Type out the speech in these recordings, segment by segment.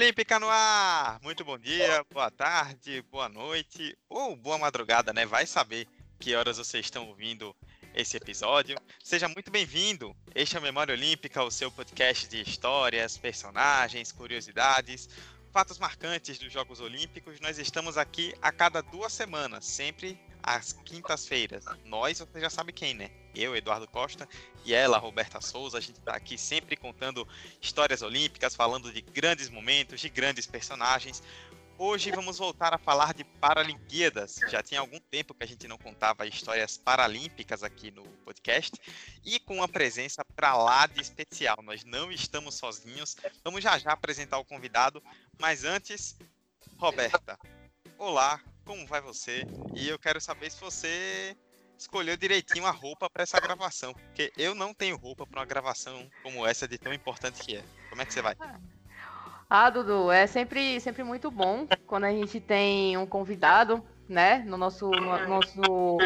Olímpica no ar! Muito bom dia, boa tarde, boa noite ou boa madrugada, né? Vai saber que horas vocês estão ouvindo esse episódio. Seja muito bem-vindo. Este é a Memória Olímpica, o seu podcast de histórias, personagens, curiosidades, fatos marcantes dos Jogos Olímpicos. Nós estamos aqui a cada duas semanas, sempre às quintas-feiras. Nós, você já sabe quem, né? Eu, Eduardo Costa, e ela, Roberta Souza. A gente está aqui sempre contando histórias olímpicas, falando de grandes momentos, de grandes personagens. Hoje vamos voltar a falar de Paralimpíadas. Já tinha algum tempo que a gente não contava histórias paralímpicas aqui no podcast e com uma presença para lá de especial. Nós não estamos sozinhos. Vamos já já apresentar o convidado, mas antes, Roberta. Olá, como vai você? E eu quero saber se você escolheu direitinho a roupa para essa gravação, porque eu não tenho roupa para uma gravação como essa de tão importante que é. Como é que você vai? Ah, Dudu, é sempre, sempre muito bom quando a gente tem um convidado, né, no nosso, no nosso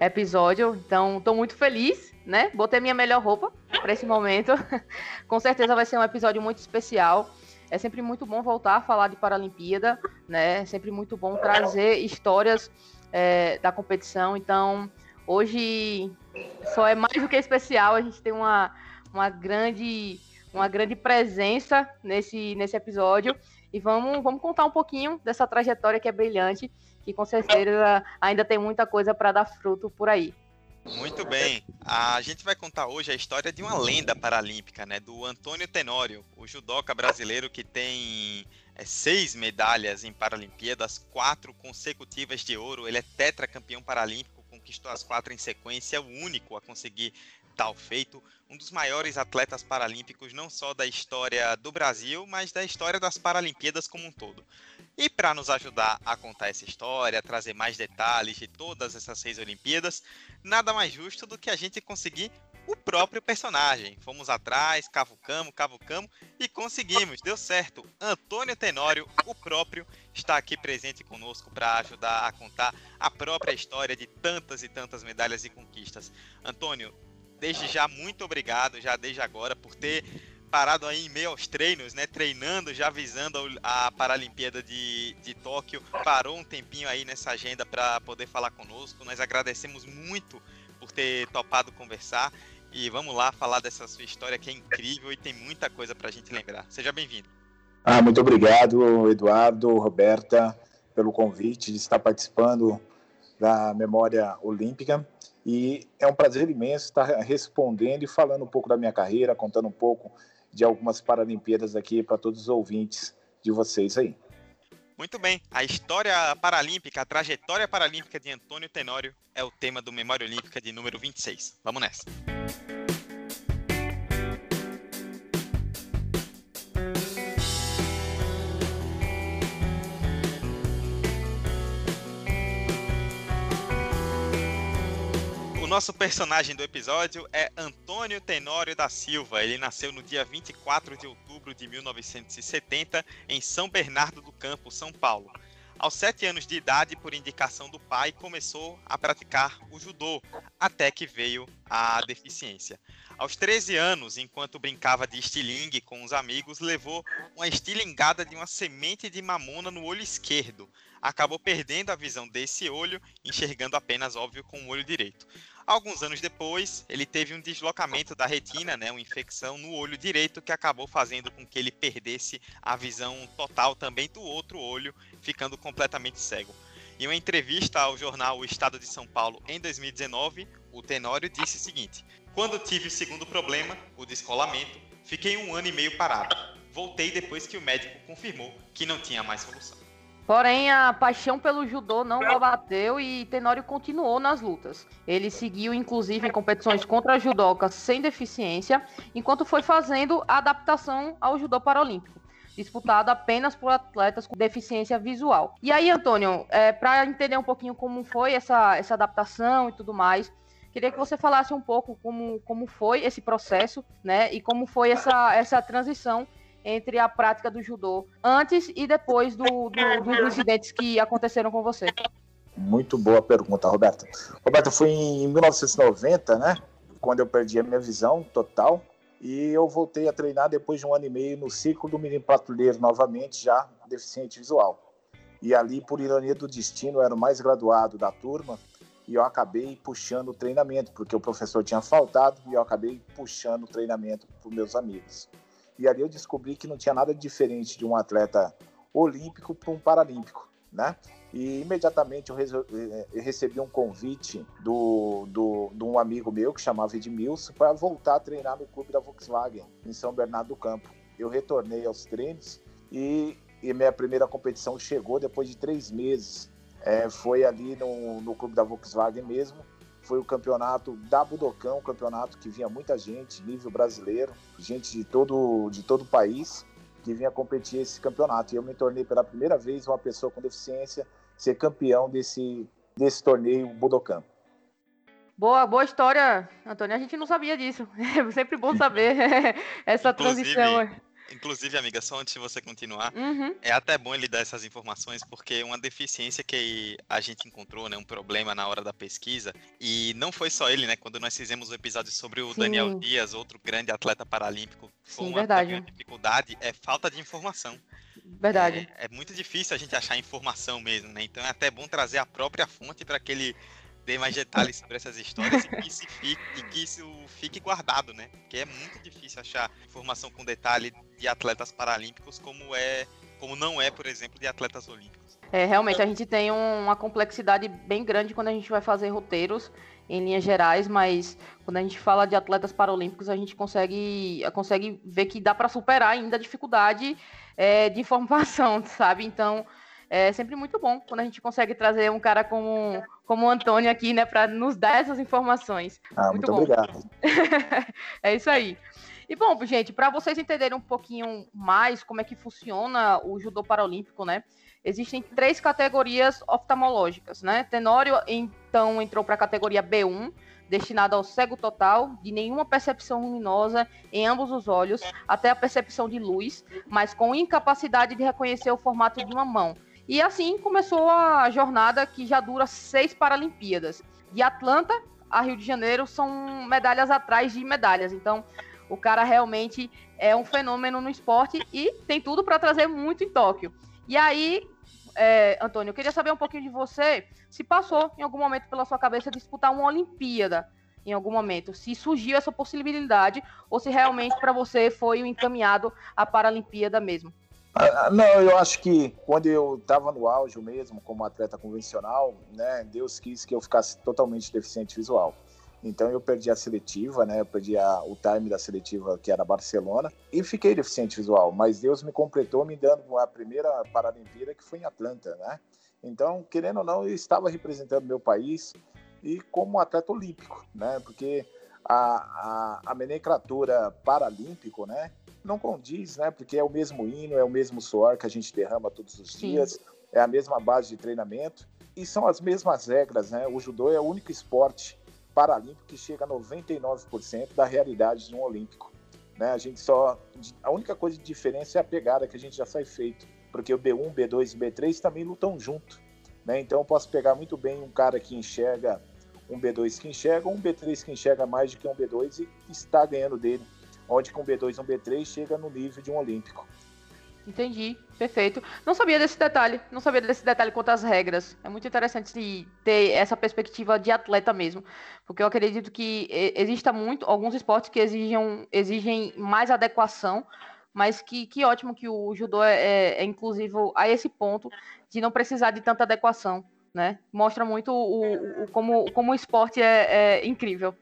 episódio. Então, estou muito feliz, né? Botei minha melhor roupa para esse momento. Com certeza vai ser um episódio muito especial. É sempre muito bom voltar a falar de Paralimpíada, né? É sempre muito bom trazer histórias é, da competição. Então, Hoje só é mais do que especial, a gente tem uma, uma, grande, uma grande presença nesse, nesse episódio. E vamos, vamos contar um pouquinho dessa trajetória que é brilhante, que com certeza ainda tem muita coisa para dar fruto por aí. Muito bem. A gente vai contar hoje a história de uma lenda paralímpica, né? Do Antônio Tenório, o judoca brasileiro que tem é, seis medalhas em Paralimpíadas, quatro consecutivas de ouro. Ele é tetracampeão paralímpico conquistou as quatro em sequência, é o único a conseguir tal feito, um dos maiores atletas paralímpicos não só da história do Brasil, mas da história das Paralimpíadas como um todo. E para nos ajudar a contar essa história, trazer mais detalhes de todas essas seis Olimpíadas, nada mais justo do que a gente conseguir o próprio personagem. Fomos atrás, cavucamos, cavucamos e conseguimos. Deu certo. Antônio Tenório, o próprio, está aqui presente conosco para ajudar a contar a própria história de tantas e tantas medalhas e conquistas. Antônio, desde já muito obrigado, já desde agora, por ter parado aí em meio aos treinos, né? Treinando, já visando a Paralimpíada de, de Tóquio. Parou um tempinho aí nessa agenda para poder falar conosco. Nós agradecemos muito por ter topado conversar e vamos lá falar dessa sua história que é incrível e tem muita coisa para a gente lembrar. Seja bem-vindo. Ah, muito obrigado, Eduardo, Roberta, pelo convite de estar participando da Memória Olímpica. E é um prazer imenso estar respondendo e falando um pouco da minha carreira, contando um pouco de algumas Paralimpíadas aqui para todos os ouvintes de vocês aí. Muito bem, a história paralímpica, a trajetória paralímpica de Antônio Tenório é o tema do Memória Olímpica de número 26. Vamos nessa. Nosso personagem do episódio é Antônio Tenório da Silva. Ele nasceu no dia 24 de outubro de 1970 em São Bernardo do Campo, São Paulo. Aos sete anos de idade, por indicação do pai, começou a praticar o judô, até que veio a deficiência. Aos 13 anos, enquanto brincava de estilingue com os amigos, levou uma estilingada de uma semente de mamona no olho esquerdo. Acabou perdendo a visão desse olho, enxergando apenas, óbvio, com o olho direito. Alguns anos depois, ele teve um deslocamento da retina, né, uma infecção no olho direito que acabou fazendo com que ele perdesse a visão total também do outro olho, ficando completamente cego. Em uma entrevista ao jornal O Estado de São Paulo em 2019, o Tenório disse o seguinte: Quando tive o segundo problema, o descolamento, fiquei um ano e meio parado. Voltei depois que o médico confirmou que não tinha mais solução. Porém, a paixão pelo judô não abateu e Tenório continuou nas lutas. Ele seguiu, inclusive, em competições contra judocas sem deficiência, enquanto foi fazendo a adaptação ao judô paralímpico, disputado apenas por atletas com deficiência visual. E aí, Antônio, é, para entender um pouquinho como foi essa, essa adaptação e tudo mais, queria que você falasse um pouco como, como foi esse processo, né, e como foi essa, essa transição entre a prática do judô antes e depois do, do, dos incidentes que aconteceram com você? Muito boa pergunta, Roberto. Roberto, foi em 1990, né? Quando eu perdi a minha visão total. E eu voltei a treinar depois de um ano e meio no ciclo do menino patrulheiro, novamente, já deficiente visual. E ali, por ironia do destino, eu era o mais graduado da turma e eu acabei puxando o treinamento, porque o professor tinha faltado e eu acabei puxando o treinamento para os meus amigos. E ali eu descobri que não tinha nada diferente de um atleta olímpico para um paralímpico, né? E imediatamente eu, eh, recebi um convite do, do, de um amigo meu que chamava Edmilson para voltar a treinar no clube da Volkswagen em São Bernardo do Campo. Eu retornei aos treinos e, e minha primeira competição chegou depois de três meses. É, foi ali no, no clube da Volkswagen mesmo foi o campeonato da Budokan, um campeonato que vinha muita gente, nível brasileiro, gente de todo, de todo o país, que vinha competir esse campeonato. E eu me tornei pela primeira vez uma pessoa com deficiência ser campeão desse, desse torneio Budokan. Boa, boa história, Antônio. A gente não sabia disso. É sempre bom saber essa Inclusive, transição. Inclusive, amiga, só antes de você continuar, uhum. é até bom ele dar essas informações, porque uma deficiência que a gente encontrou, né, um problema na hora da pesquisa, e não foi só ele, né, quando nós fizemos o um episódio sobre o Sim. Daniel Dias, outro grande atleta paralímpico, foi Sim, uma verdade. dificuldade, é falta de informação. Verdade. É, é, muito difícil a gente achar informação mesmo, né, então é até bom trazer a própria fonte para que ele dê mais detalhes sobre essas histórias e que, fique, e que isso fique guardado, né? Porque é muito difícil achar informação com detalhe de atletas paralímpicos como é, como não é, por exemplo, de atletas olímpicos. É, realmente a gente tem um, uma complexidade bem grande quando a gente vai fazer roteiros em linhas gerais, mas quando a gente fala de atletas paralímpicos, a gente consegue, consegue ver que dá para superar ainda a dificuldade é, de informação, sabe? Então, é sempre muito bom quando a gente consegue trazer um cara como, como o Antônio aqui, né, para nos dar essas informações. Ah, muito, muito obrigado. é isso aí. E bom, gente, para vocês entenderem um pouquinho mais como é que funciona o judô paralímpico, né? Existem três categorias oftalmológicas, né? Tenório então entrou para a categoria B1, destinada ao cego total, de nenhuma percepção luminosa em ambos os olhos, até a percepção de luz, mas com incapacidade de reconhecer o formato de uma mão. E assim começou a jornada que já dura seis Paralimpíadas. De Atlanta a Rio de Janeiro são medalhas atrás de medalhas. Então, o cara realmente é um fenômeno no esporte e tem tudo para trazer muito em Tóquio. E aí, é, Antônio, eu queria saber um pouquinho de você, se passou em algum momento pela sua cabeça disputar uma Olimpíada em algum momento, se surgiu essa possibilidade ou se realmente para você foi o encaminhado à Paralimpíada mesmo. Ah, ah, não, eu acho que quando eu estava no auge mesmo, como atleta convencional, né, Deus quis que eu ficasse totalmente deficiente visual. Então eu perdi a seletiva, né? Eu perdi a, o time da seletiva que era Barcelona e fiquei deficiente visual. Mas Deus me completou me dando a primeira Paralimpíada que foi em Atlanta, né? Então, querendo ou não, eu estava representando meu país e como atleta olímpico, né? Porque a, a, a paralímpico, né? Não condiz, né? Porque é o mesmo hino, é o mesmo suor que a gente derrama todos os Sim. dias, é a mesma base de treinamento e são as mesmas regras, né? O judô é o único esporte paralímpico que chega a 99% da realidade de um olímpico. Né? A gente só a única coisa de diferença é a pegada que a gente já sai feito, porque o B1, B2 e B3 também lutam junto, né? Então eu posso pegar muito bem um cara que enxerga um B2 que enxerga, um B3 que enxerga mais do que um B2 e está ganhando dele, onde com um B2 e um B3 chega no nível de um olímpico. Entendi, perfeito. Não sabia desse detalhe, não sabia desse detalhe quanto às regras. É muito interessante ter essa perspectiva de atleta mesmo, porque eu acredito que exista muito alguns esportes que exigem, exigem mais adequação, mas que, que ótimo que o judô é, é, é inclusivo a esse ponto de não precisar de tanta adequação, né? Mostra muito o, o como, como o esporte é, é incrível.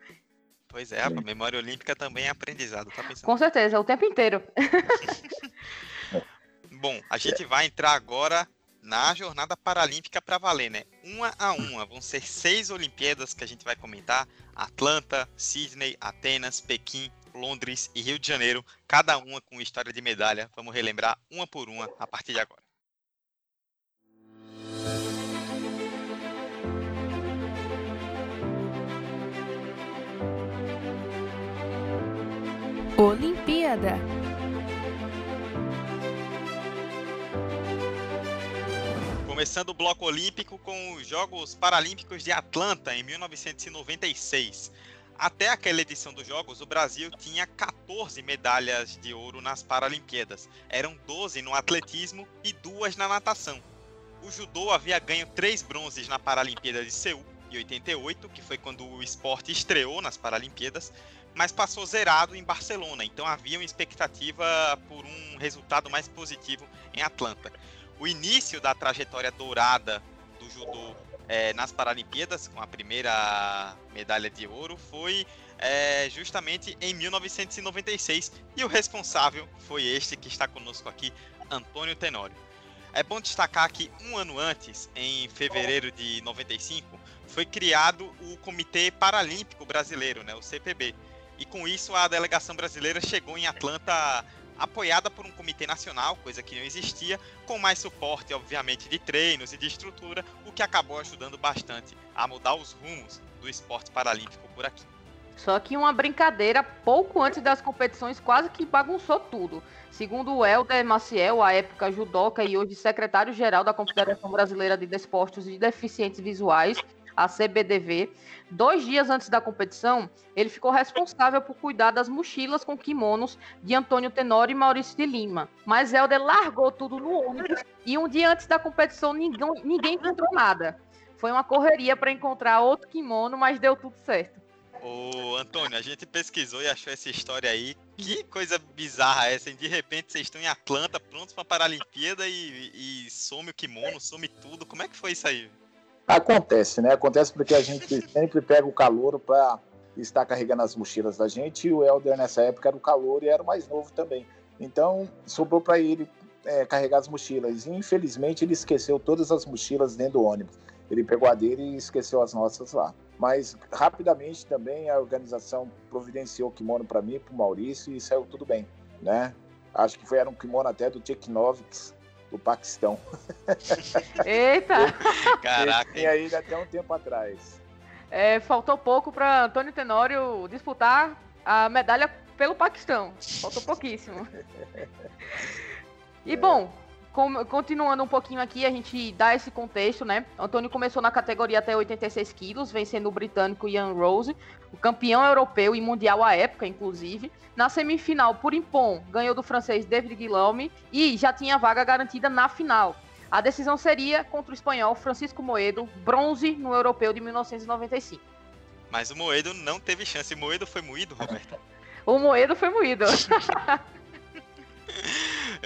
Pois é, a memória olímpica também é aprendizado, tá pensando? Com certeza, o tempo inteiro. Bom, a gente vai entrar agora na jornada paralímpica para valer, né? Uma a uma. Vão ser seis Olimpíadas que a gente vai comentar: Atlanta, Sydney, Atenas, Pequim, Londres e Rio de Janeiro, cada uma com história de medalha. Vamos relembrar uma por uma a partir de agora. Olimpíada. Começando o bloco olímpico com os Jogos Paralímpicos de Atlanta em 1996. Até aquela edição dos Jogos, o Brasil tinha 14 medalhas de ouro nas Paralimpíadas. Eram 12 no atletismo e duas na natação. O judô havia ganho três bronzes na Paralimpíada de Seul, em 88, que foi quando o esporte estreou nas Paralimpíadas, mas passou zerado em Barcelona, então havia uma expectativa por um resultado mais positivo em Atlanta. O início da trajetória dourada do judô é, nas Paralimpíadas, com a primeira medalha de ouro, foi é, justamente em 1996, e o responsável foi este que está conosco aqui, Antônio Tenório. É bom destacar que um ano antes, em fevereiro de 95, foi criado o Comitê Paralímpico Brasileiro, né, o CPB, e com isso a delegação brasileira chegou em Atlanta apoiada por um comitê nacional, coisa que não existia, com mais suporte, obviamente, de treinos e de estrutura, o que acabou ajudando bastante a mudar os rumos do esporte paralímpico por aqui. Só que uma brincadeira pouco antes das competições quase que bagunçou tudo. Segundo o Helder Maciel, à época judoca e hoje secretário-geral da Confederação Brasileira de Desportos e Deficientes Visuais, a CBDV, dois dias antes da competição, ele ficou responsável por cuidar das mochilas com kimonos de Antônio Tenório e Maurício de Lima. Mas Helder largou tudo no ônibus e um dia antes da competição ninguém, ninguém encontrou nada. Foi uma correria para encontrar outro kimono, mas deu tudo certo. Ô, Antônio, a gente pesquisou e achou essa história aí. Que coisa bizarra essa, hein? De repente vocês estão em Atlanta, prontos para a Paralimpíada e, e some o kimono, some tudo. Como é que foi isso aí? Acontece, né? Acontece porque a gente sempre pega o calor para estar carregando as mochilas da gente e o Helder nessa época era o calor e era o mais novo também. Então sobrou para ele é, carregar as mochilas. E, infelizmente ele esqueceu todas as mochilas dentro do ônibus. Ele pegou a dele e esqueceu as nossas lá. Mas rapidamente também a organização providenciou o kimono para mim, para o Maurício e saiu tudo bem, né? Acho que foi era um kimono até do Tcheknovics, do Paquistão. Eita! Caraca! E aí até um tempo atrás. É, faltou pouco para Antônio Tenório disputar a medalha pelo Paquistão. Faltou pouquíssimo. E bom, continuando um pouquinho aqui, a gente dá esse contexto, né? Antônio começou na categoria até 86 quilos, vencendo o britânico Ian Rose, o campeão europeu e mundial à época, inclusive. Na semifinal, por impom, ganhou do francês David Guillaume e já tinha vaga garantida na final. A decisão seria contra o espanhol Francisco Moedo, bronze no europeu de 1995. Mas o Moedo não teve chance. O Moedo foi moído, Roberto? o Moedo foi moído.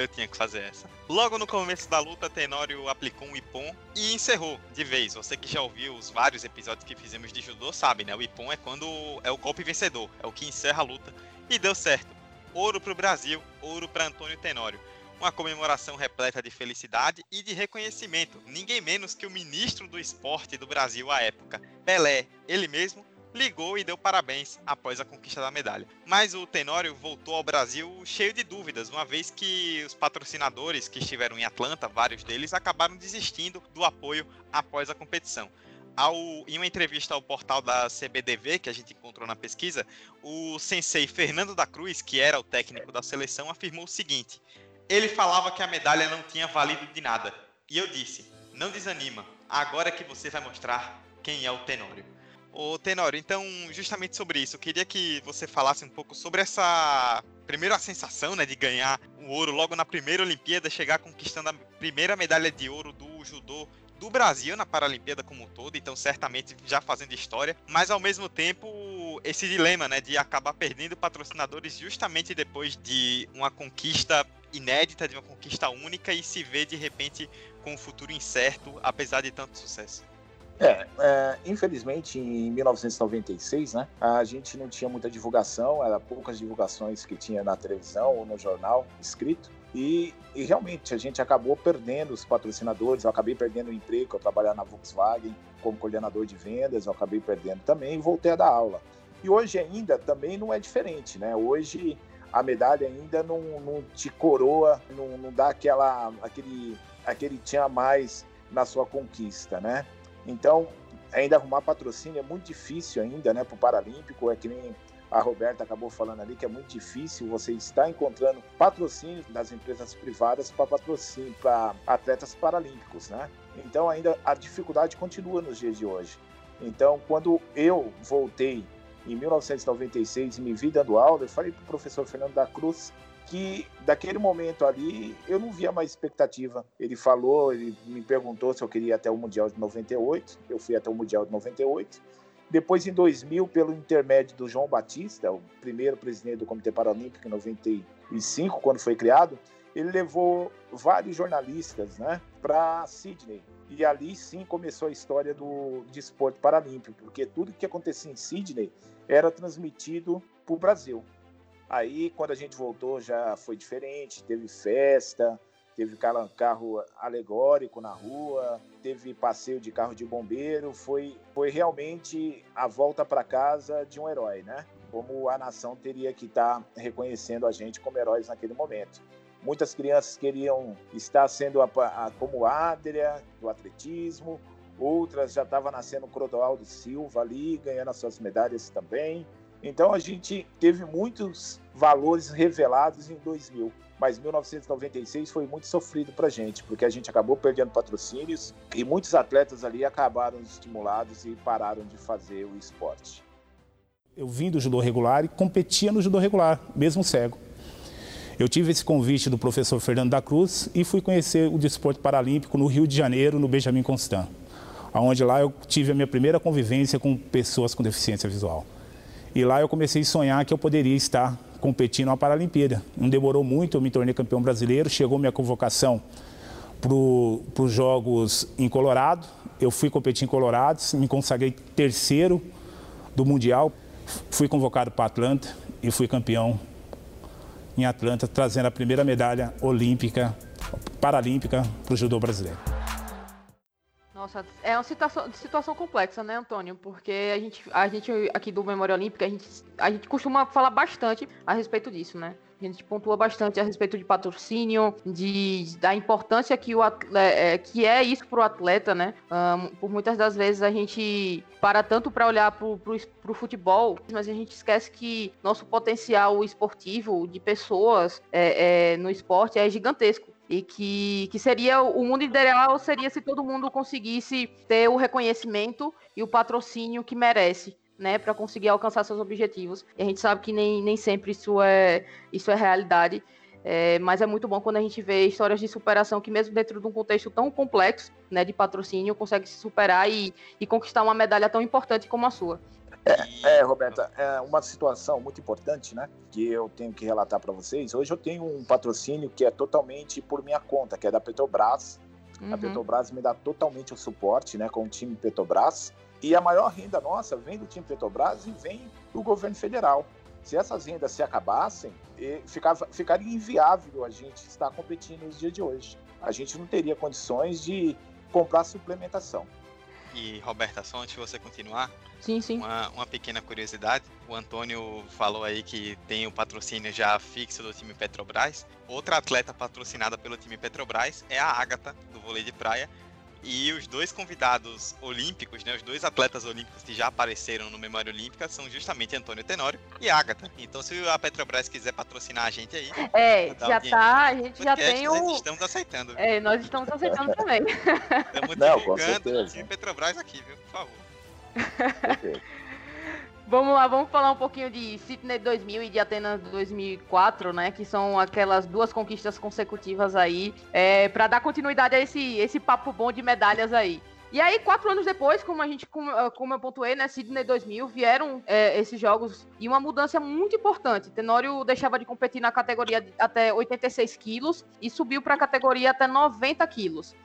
Eu tinha que fazer essa. Logo no começo da luta, Tenório aplicou um Ippon e encerrou de vez. Você que já ouviu os vários episódios que fizemos de judô sabe, né? O Ippon é quando é o golpe vencedor, é o que encerra a luta. E deu certo. Ouro pro Brasil, ouro para Antônio Tenório. Uma comemoração repleta de felicidade e de reconhecimento. Ninguém menos que o ministro do esporte do Brasil à época, Pelé, ele mesmo, ligou e deu parabéns após a conquista da medalha. Mas o Tenório voltou ao Brasil cheio de dúvidas, uma vez que os patrocinadores que estiveram em Atlanta, vários deles, acabaram desistindo do apoio após a competição. Ao, em uma entrevista ao portal da CBDV, que a gente encontrou na pesquisa, o sensei Fernando da Cruz, que era o técnico da seleção, afirmou o seguinte: ele falava que a medalha não tinha valido de nada. E eu disse: não desanima, agora é que você vai mostrar quem é o Tenório. Ô Tenório, então, justamente sobre isso, eu queria que você falasse um pouco sobre essa. Primeiro, a sensação né, de ganhar o ouro logo na primeira Olimpíada, chegar conquistando a primeira medalha de ouro do judô do Brasil na Paralimpíada como um todo, então certamente já fazendo história, mas ao mesmo tempo esse dilema, né, de acabar perdendo patrocinadores justamente depois de uma conquista inédita, de uma conquista única e se ver de repente com um futuro incerto, apesar de tanto sucesso. É, é, infelizmente em 1996, né, a gente não tinha muita divulgação, era poucas divulgações que tinha na televisão ou no jornal escrito. E, e, realmente a gente acabou perdendo os patrocinadores, eu acabei perdendo o emprego, eu trabalhava na Volkswagen como coordenador de vendas, eu acabei perdendo também e voltei a dar aula. E hoje ainda também não é diferente, né? Hoje a medalha ainda não, não te coroa, não, não dá aquela, aquele, aquele tinha mais na sua conquista, né? Então, ainda arrumar patrocínio é muito difícil ainda, né, para o Paralímpico, é que nem a Roberta acabou falando ali que é muito difícil você estar encontrando patrocínio das empresas privadas para patrocínio para atletas paralímpicos, né? Então ainda a dificuldade continua nos dias de hoje. Então, quando eu voltei em 1996 e me vi dando aula, eu falei para o professor Fernando da Cruz que daquele momento ali eu não via mais expectativa. Ele falou, ele me perguntou se eu queria ir até o Mundial de 98, eu fui até o Mundial de 98. Depois, em 2000, pelo intermédio do João Batista, o primeiro presidente do Comitê Paralímpico em 95, quando foi criado, ele levou vários jornalistas né, para Sydney. E ali sim começou a história do desporto paralímpico, porque tudo que acontecia em Sydney era transmitido para o Brasil. Aí, quando a gente voltou, já foi diferente, teve festa, teve carro alegórico na rua, teve passeio de carro de bombeiro, foi, foi realmente a volta para casa de um herói, né? Como a nação teria que estar tá reconhecendo a gente como heróis naquele momento. Muitas crianças queriam estar sendo a, a, como Adria, do atletismo, outras já estavam nascendo Crodoaldo Silva ali, ganhando as suas medalhas também. Então a gente teve muitos valores revelados em 2000, mas 1996 foi muito sofrido para a gente, porque a gente acabou perdendo patrocínios e muitos atletas ali acabaram estimulados e pararam de fazer o esporte. Eu vim do judô regular e competia no judô regular, mesmo cego. Eu tive esse convite do professor Fernando da Cruz e fui conhecer o desporto paralímpico no Rio de Janeiro, no Benjamin Constant, onde lá eu tive a minha primeira convivência com pessoas com deficiência visual. E lá eu comecei a sonhar que eu poderia estar competindo na Paralimpíada. Não demorou muito, eu me tornei campeão brasileiro, chegou minha convocação para os Jogos em Colorado. Eu fui competir em Colorado, me consagrei terceiro do Mundial. Fui convocado para Atlanta e fui campeão em Atlanta, trazendo a primeira medalha olímpica, paralímpica para o judô brasileiro. Nossa, é uma situação, situação complexa, né, Antônio? Porque a gente, a gente aqui do Memória Olímpica, a gente, a gente costuma falar bastante a respeito disso, né? A gente pontua bastante a respeito de patrocínio, de, da importância que, o é, que é isso para o atleta, né? Um, por muitas das vezes a gente para tanto para olhar para o futebol, mas a gente esquece que nosso potencial esportivo de pessoas é, é, no esporte é gigantesco e que, que seria o mundo ideal seria se todo mundo conseguisse ter o reconhecimento e o patrocínio que merece. Né, para conseguir alcançar seus objetivos. E a gente sabe que nem, nem sempre isso é, isso é realidade. É, mas é muito bom quando a gente vê histórias de superação que, mesmo dentro de um contexto tão complexo né, de patrocínio, consegue se superar e, e conquistar uma medalha tão importante como a sua. É, é, Roberta, é uma situação muito importante, né? Que eu tenho que relatar para vocês. Hoje eu tenho um patrocínio que é totalmente por minha conta, que é da Petrobras. Uhum. A Petrobras me dá totalmente o suporte, né? Com o time Petrobras. E a maior renda nossa vem do time Petrobras e vem do governo federal. Se essas rendas se acabassem, ficava, ficaria inviável a gente estar competindo nos dias de hoje. A gente não teria condições de comprar suplementação. E, Roberta, só antes de você continuar, sim, sim. Uma, uma pequena curiosidade. O Antônio falou aí que tem o patrocínio já fixo do time Petrobras. Outra atleta patrocinada pelo time Petrobras é a Ágata, do vôlei de praia, e os dois convidados olímpicos, né, os dois atletas olímpicos que já apareceram no Memória Olímpica são justamente Antônio Tenório e Agatha. Então, se a Petrobras quiser patrocinar a gente aí. É, já tá, a gente já tem o. Nós estamos aceitando. É, nós estamos aceitando também. Estamos divulgando o Petrobras aqui, viu? Por favor. Vamos lá, vamos falar um pouquinho de Sydney 2000 e de Atenas 2004, né? Que são aquelas duas conquistas consecutivas aí, é, para dar continuidade a esse, esse papo bom de medalhas aí. E aí, quatro anos depois, como a gente, como, como eu pontuei, né, Sydney 2000, vieram é, esses jogos e uma mudança muito importante. Tenório deixava de competir na categoria até 86 quilos e subiu para a categoria até 90 quilos.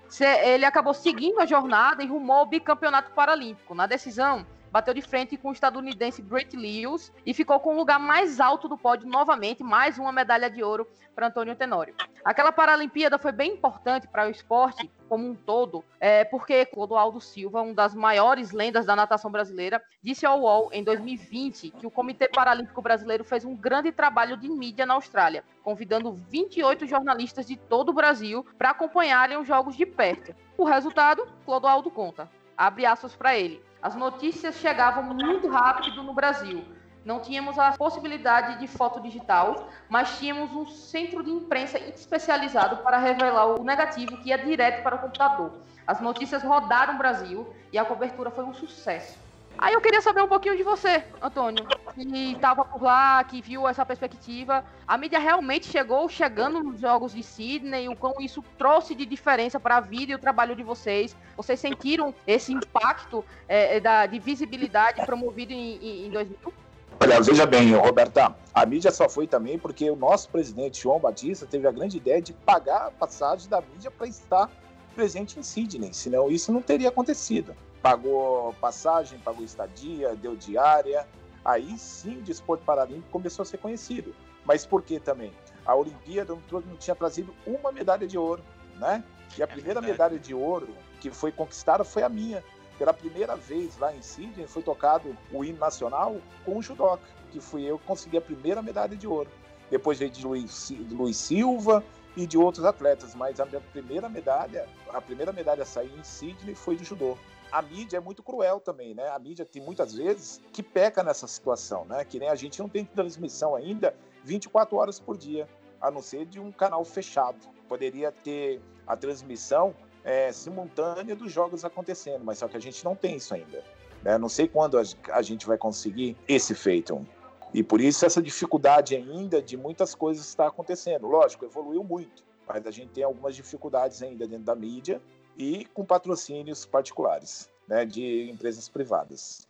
Ele acabou seguindo a jornada e rumou ao bicampeonato paralímpico. Na decisão, bateu de frente com o estadunidense Brett Lewis e ficou com o lugar mais alto do pódio novamente, mais uma medalha de ouro para Antônio Tenório. Aquela Paralimpíada foi bem importante para o esporte como um todo, é, porque Clodoaldo Silva, uma das maiores lendas da natação brasileira, disse ao UOL em 2020 que o Comitê Paralímpico Brasileiro fez um grande trabalho de mídia na Austrália, convidando 28 jornalistas de todo o Brasil para acompanharem os jogos de perto. O resultado, Clodoaldo conta. Abre aspas para ele. As notícias chegavam muito rápido no Brasil não tínhamos a possibilidade de foto digital, mas tínhamos um centro de imprensa especializado para revelar o negativo que ia direto para o computador. As notícias rodaram o Brasil e a cobertura foi um sucesso. Aí eu queria saber um pouquinho de você, Antônio, que estava por lá, que viu essa perspectiva. A mídia realmente chegou chegando nos Jogos de Sydney, o quão isso trouxe de diferença para a vida e o trabalho de vocês. Vocês sentiram esse impacto é, da, de visibilidade promovido em, em, em 2000? Olha, veja bem, Roberta, a mídia só foi também porque o nosso presidente João Batista teve a grande ideia de pagar a passagem da mídia para estar presente em Sydney, senão isso não teria acontecido. Pagou passagem, pagou estadia, deu diária, aí sim o desporto paralímpico começou a ser conhecido. Mas por que também? A Olimpíada não tinha trazido uma medalha de ouro, né? E a é primeira medalha de ouro que foi conquistada foi a minha, pela primeira vez lá em Sydney foi tocado o hino nacional com o judoca, que fui eu que consegui a primeira medalha de ouro. Depois veio de Luiz, Luiz Silva e de outros atletas, mas a minha primeira medalha, a primeira medalha a sair em Sydney foi de judô. A mídia é muito cruel também, né? A mídia tem muitas vezes que peca nessa situação, né? Que nem a gente não tem transmissão ainda 24 horas por dia, a não ser de um canal fechado. Poderia ter a transmissão é, simultânea dos jogos acontecendo, mas só que a gente não tem isso ainda. Né? Não sei quando a gente vai conseguir esse feito. E por isso essa dificuldade ainda de muitas coisas está acontecendo. Lógico, evoluiu muito, mas a gente tem algumas dificuldades ainda dentro da mídia e com patrocínios particulares, né, de empresas privadas.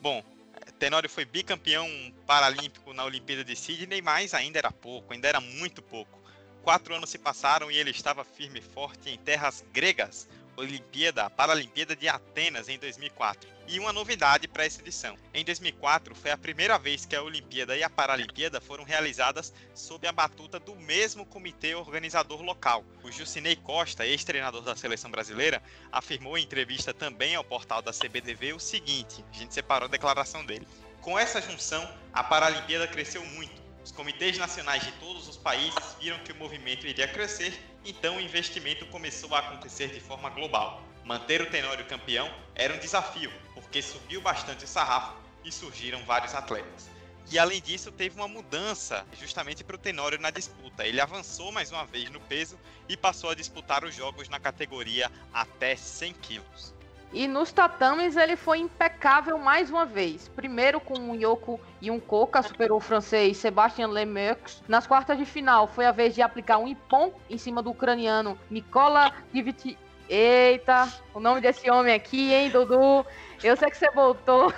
Bom, Tenório foi bicampeão paralímpico na Olimpíada de Sydney, mas ainda era pouco, ainda era muito pouco. Quatro anos se passaram e ele estava firme e forte em terras gregas, Olimpíada, Paralimpíada de Atenas em 2004. E uma novidade para essa edição. Em 2004 foi a primeira vez que a Olimpíada e a Paralimpíada foram realizadas sob a batuta do mesmo comitê organizador local. O Jucinei Costa, ex-treinador da seleção brasileira, afirmou em entrevista também ao portal da CBDV o seguinte: a gente separou a declaração dele. Com essa junção, a Paralimpíada cresceu muito os comitês nacionais de todos os países viram que o movimento iria crescer, então o investimento começou a acontecer de forma global. Manter o Tenório campeão era um desafio, porque subiu bastante o sarrafo e surgiram vários atletas. E além disso, teve uma mudança justamente para o Tenório na disputa. Ele avançou mais uma vez no peso e passou a disputar os jogos na categoria até 100 quilos. E nos tatames ele foi impecável mais uma vez. Primeiro com um Yoko e um Coca, superou o francês Sébastien Lemeux. Nas quartas de final foi a vez de aplicar um Ipon em cima do ucraniano Nikola Diviti. Eita, o nome desse homem aqui, hein, Dudu? Eu sei que você voltou.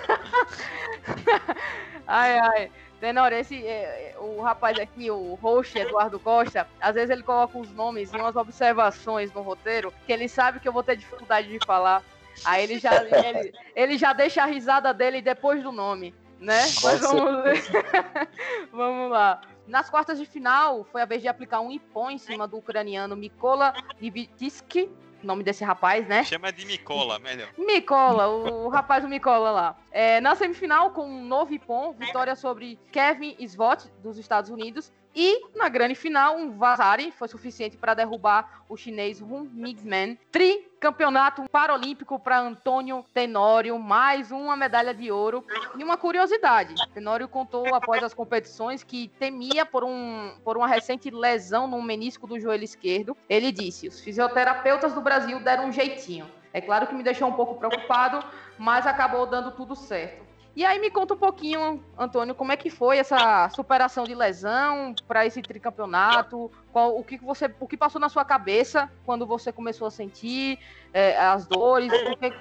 ai, ai. Tenor, esse, é, o rapaz aqui, o host Eduardo Costa, às vezes ele coloca uns nomes e umas observações no roteiro que ele sabe que eu vou ter dificuldade de falar. Aí ele já, ele, ele já deixa a risada dele depois do nome, né? Mas vamos, vamos lá. Nas quartas de final, foi a vez de aplicar um ipon em cima do ucraniano Mikola Divitsky, nome desse rapaz, né? Chama de Mikola, melhor. Mikola, o, o rapaz do Mikola lá. É, na semifinal, com um novo ipon, vitória sobre Kevin Svot, dos Estados Unidos, e na grande final, um Vasari foi suficiente para derrubar o chinês Hun Mingman. Tricampeonato paralímpico para Antônio Tenório, mais uma medalha de ouro. E uma curiosidade: Tenório contou após as competições que temia por, um, por uma recente lesão no menisco do joelho esquerdo. Ele disse: os fisioterapeutas do Brasil deram um jeitinho. É claro que me deixou um pouco preocupado, mas acabou dando tudo certo. E aí me conta um pouquinho, Antônio, como é que foi essa superação de lesão para esse tricampeonato? Qual, o que você, o que passou na sua cabeça quando você começou a sentir é, as dores? O que,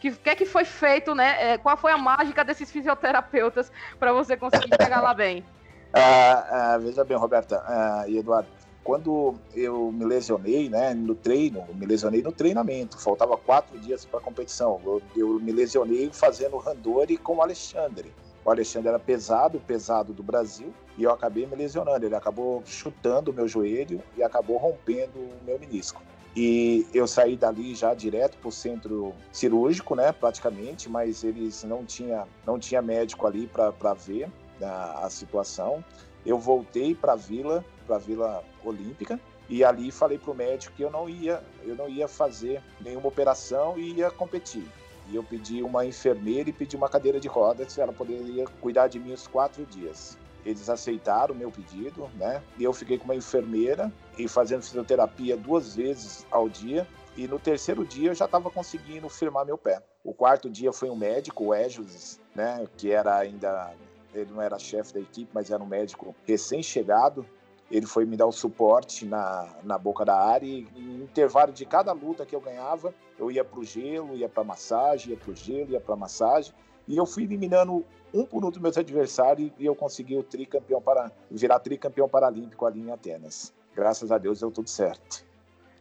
que, que, é que foi feito, né? É, qual foi a mágica desses fisioterapeutas para você conseguir chegar lá bem? Ah, ah, veja bem, Roberta ah, e Eduardo, quando eu me lesionei, né, no treino, me lesionei no treinamento, faltava quatro dias para a competição. Eu, eu, me lesionei fazendo randori com o Alexandre. O Alexandre era pesado, pesado do Brasil, e eu acabei me lesionando. Ele acabou chutando o meu joelho e acabou rompendo o meu menisco. E eu saí dali já direto para o centro cirúrgico, né, praticamente, mas eles não tinha não tinha médico ali para ver a, né, a situação. Eu voltei para a vila, para a Vila Olímpica, e ali falei para o médico que eu não ia eu não ia fazer nenhuma operação e ia competir. E eu pedi uma enfermeira e pedi uma cadeira de rodas, ela poderia cuidar de mim os quatro dias. Eles aceitaram o meu pedido, né? E eu fiquei com uma enfermeira e fazendo fisioterapia duas vezes ao dia. E no terceiro dia eu já estava conseguindo firmar meu pé. O quarto dia foi um médico, o Ejus, né? Que era ainda. Ele não era chefe da equipe, mas era um médico recém-chegado. Ele foi me dar o suporte na, na boca da área e no intervalo de cada luta que eu ganhava, eu ia para o gelo, ia para massagem, ia para o gelo, ia para massagem. E eu fui eliminando um por um dos meus adversários e eu consegui o tricampeão para virar tricampeão paralímpico ali em Atenas. Graças a Deus deu tudo certo.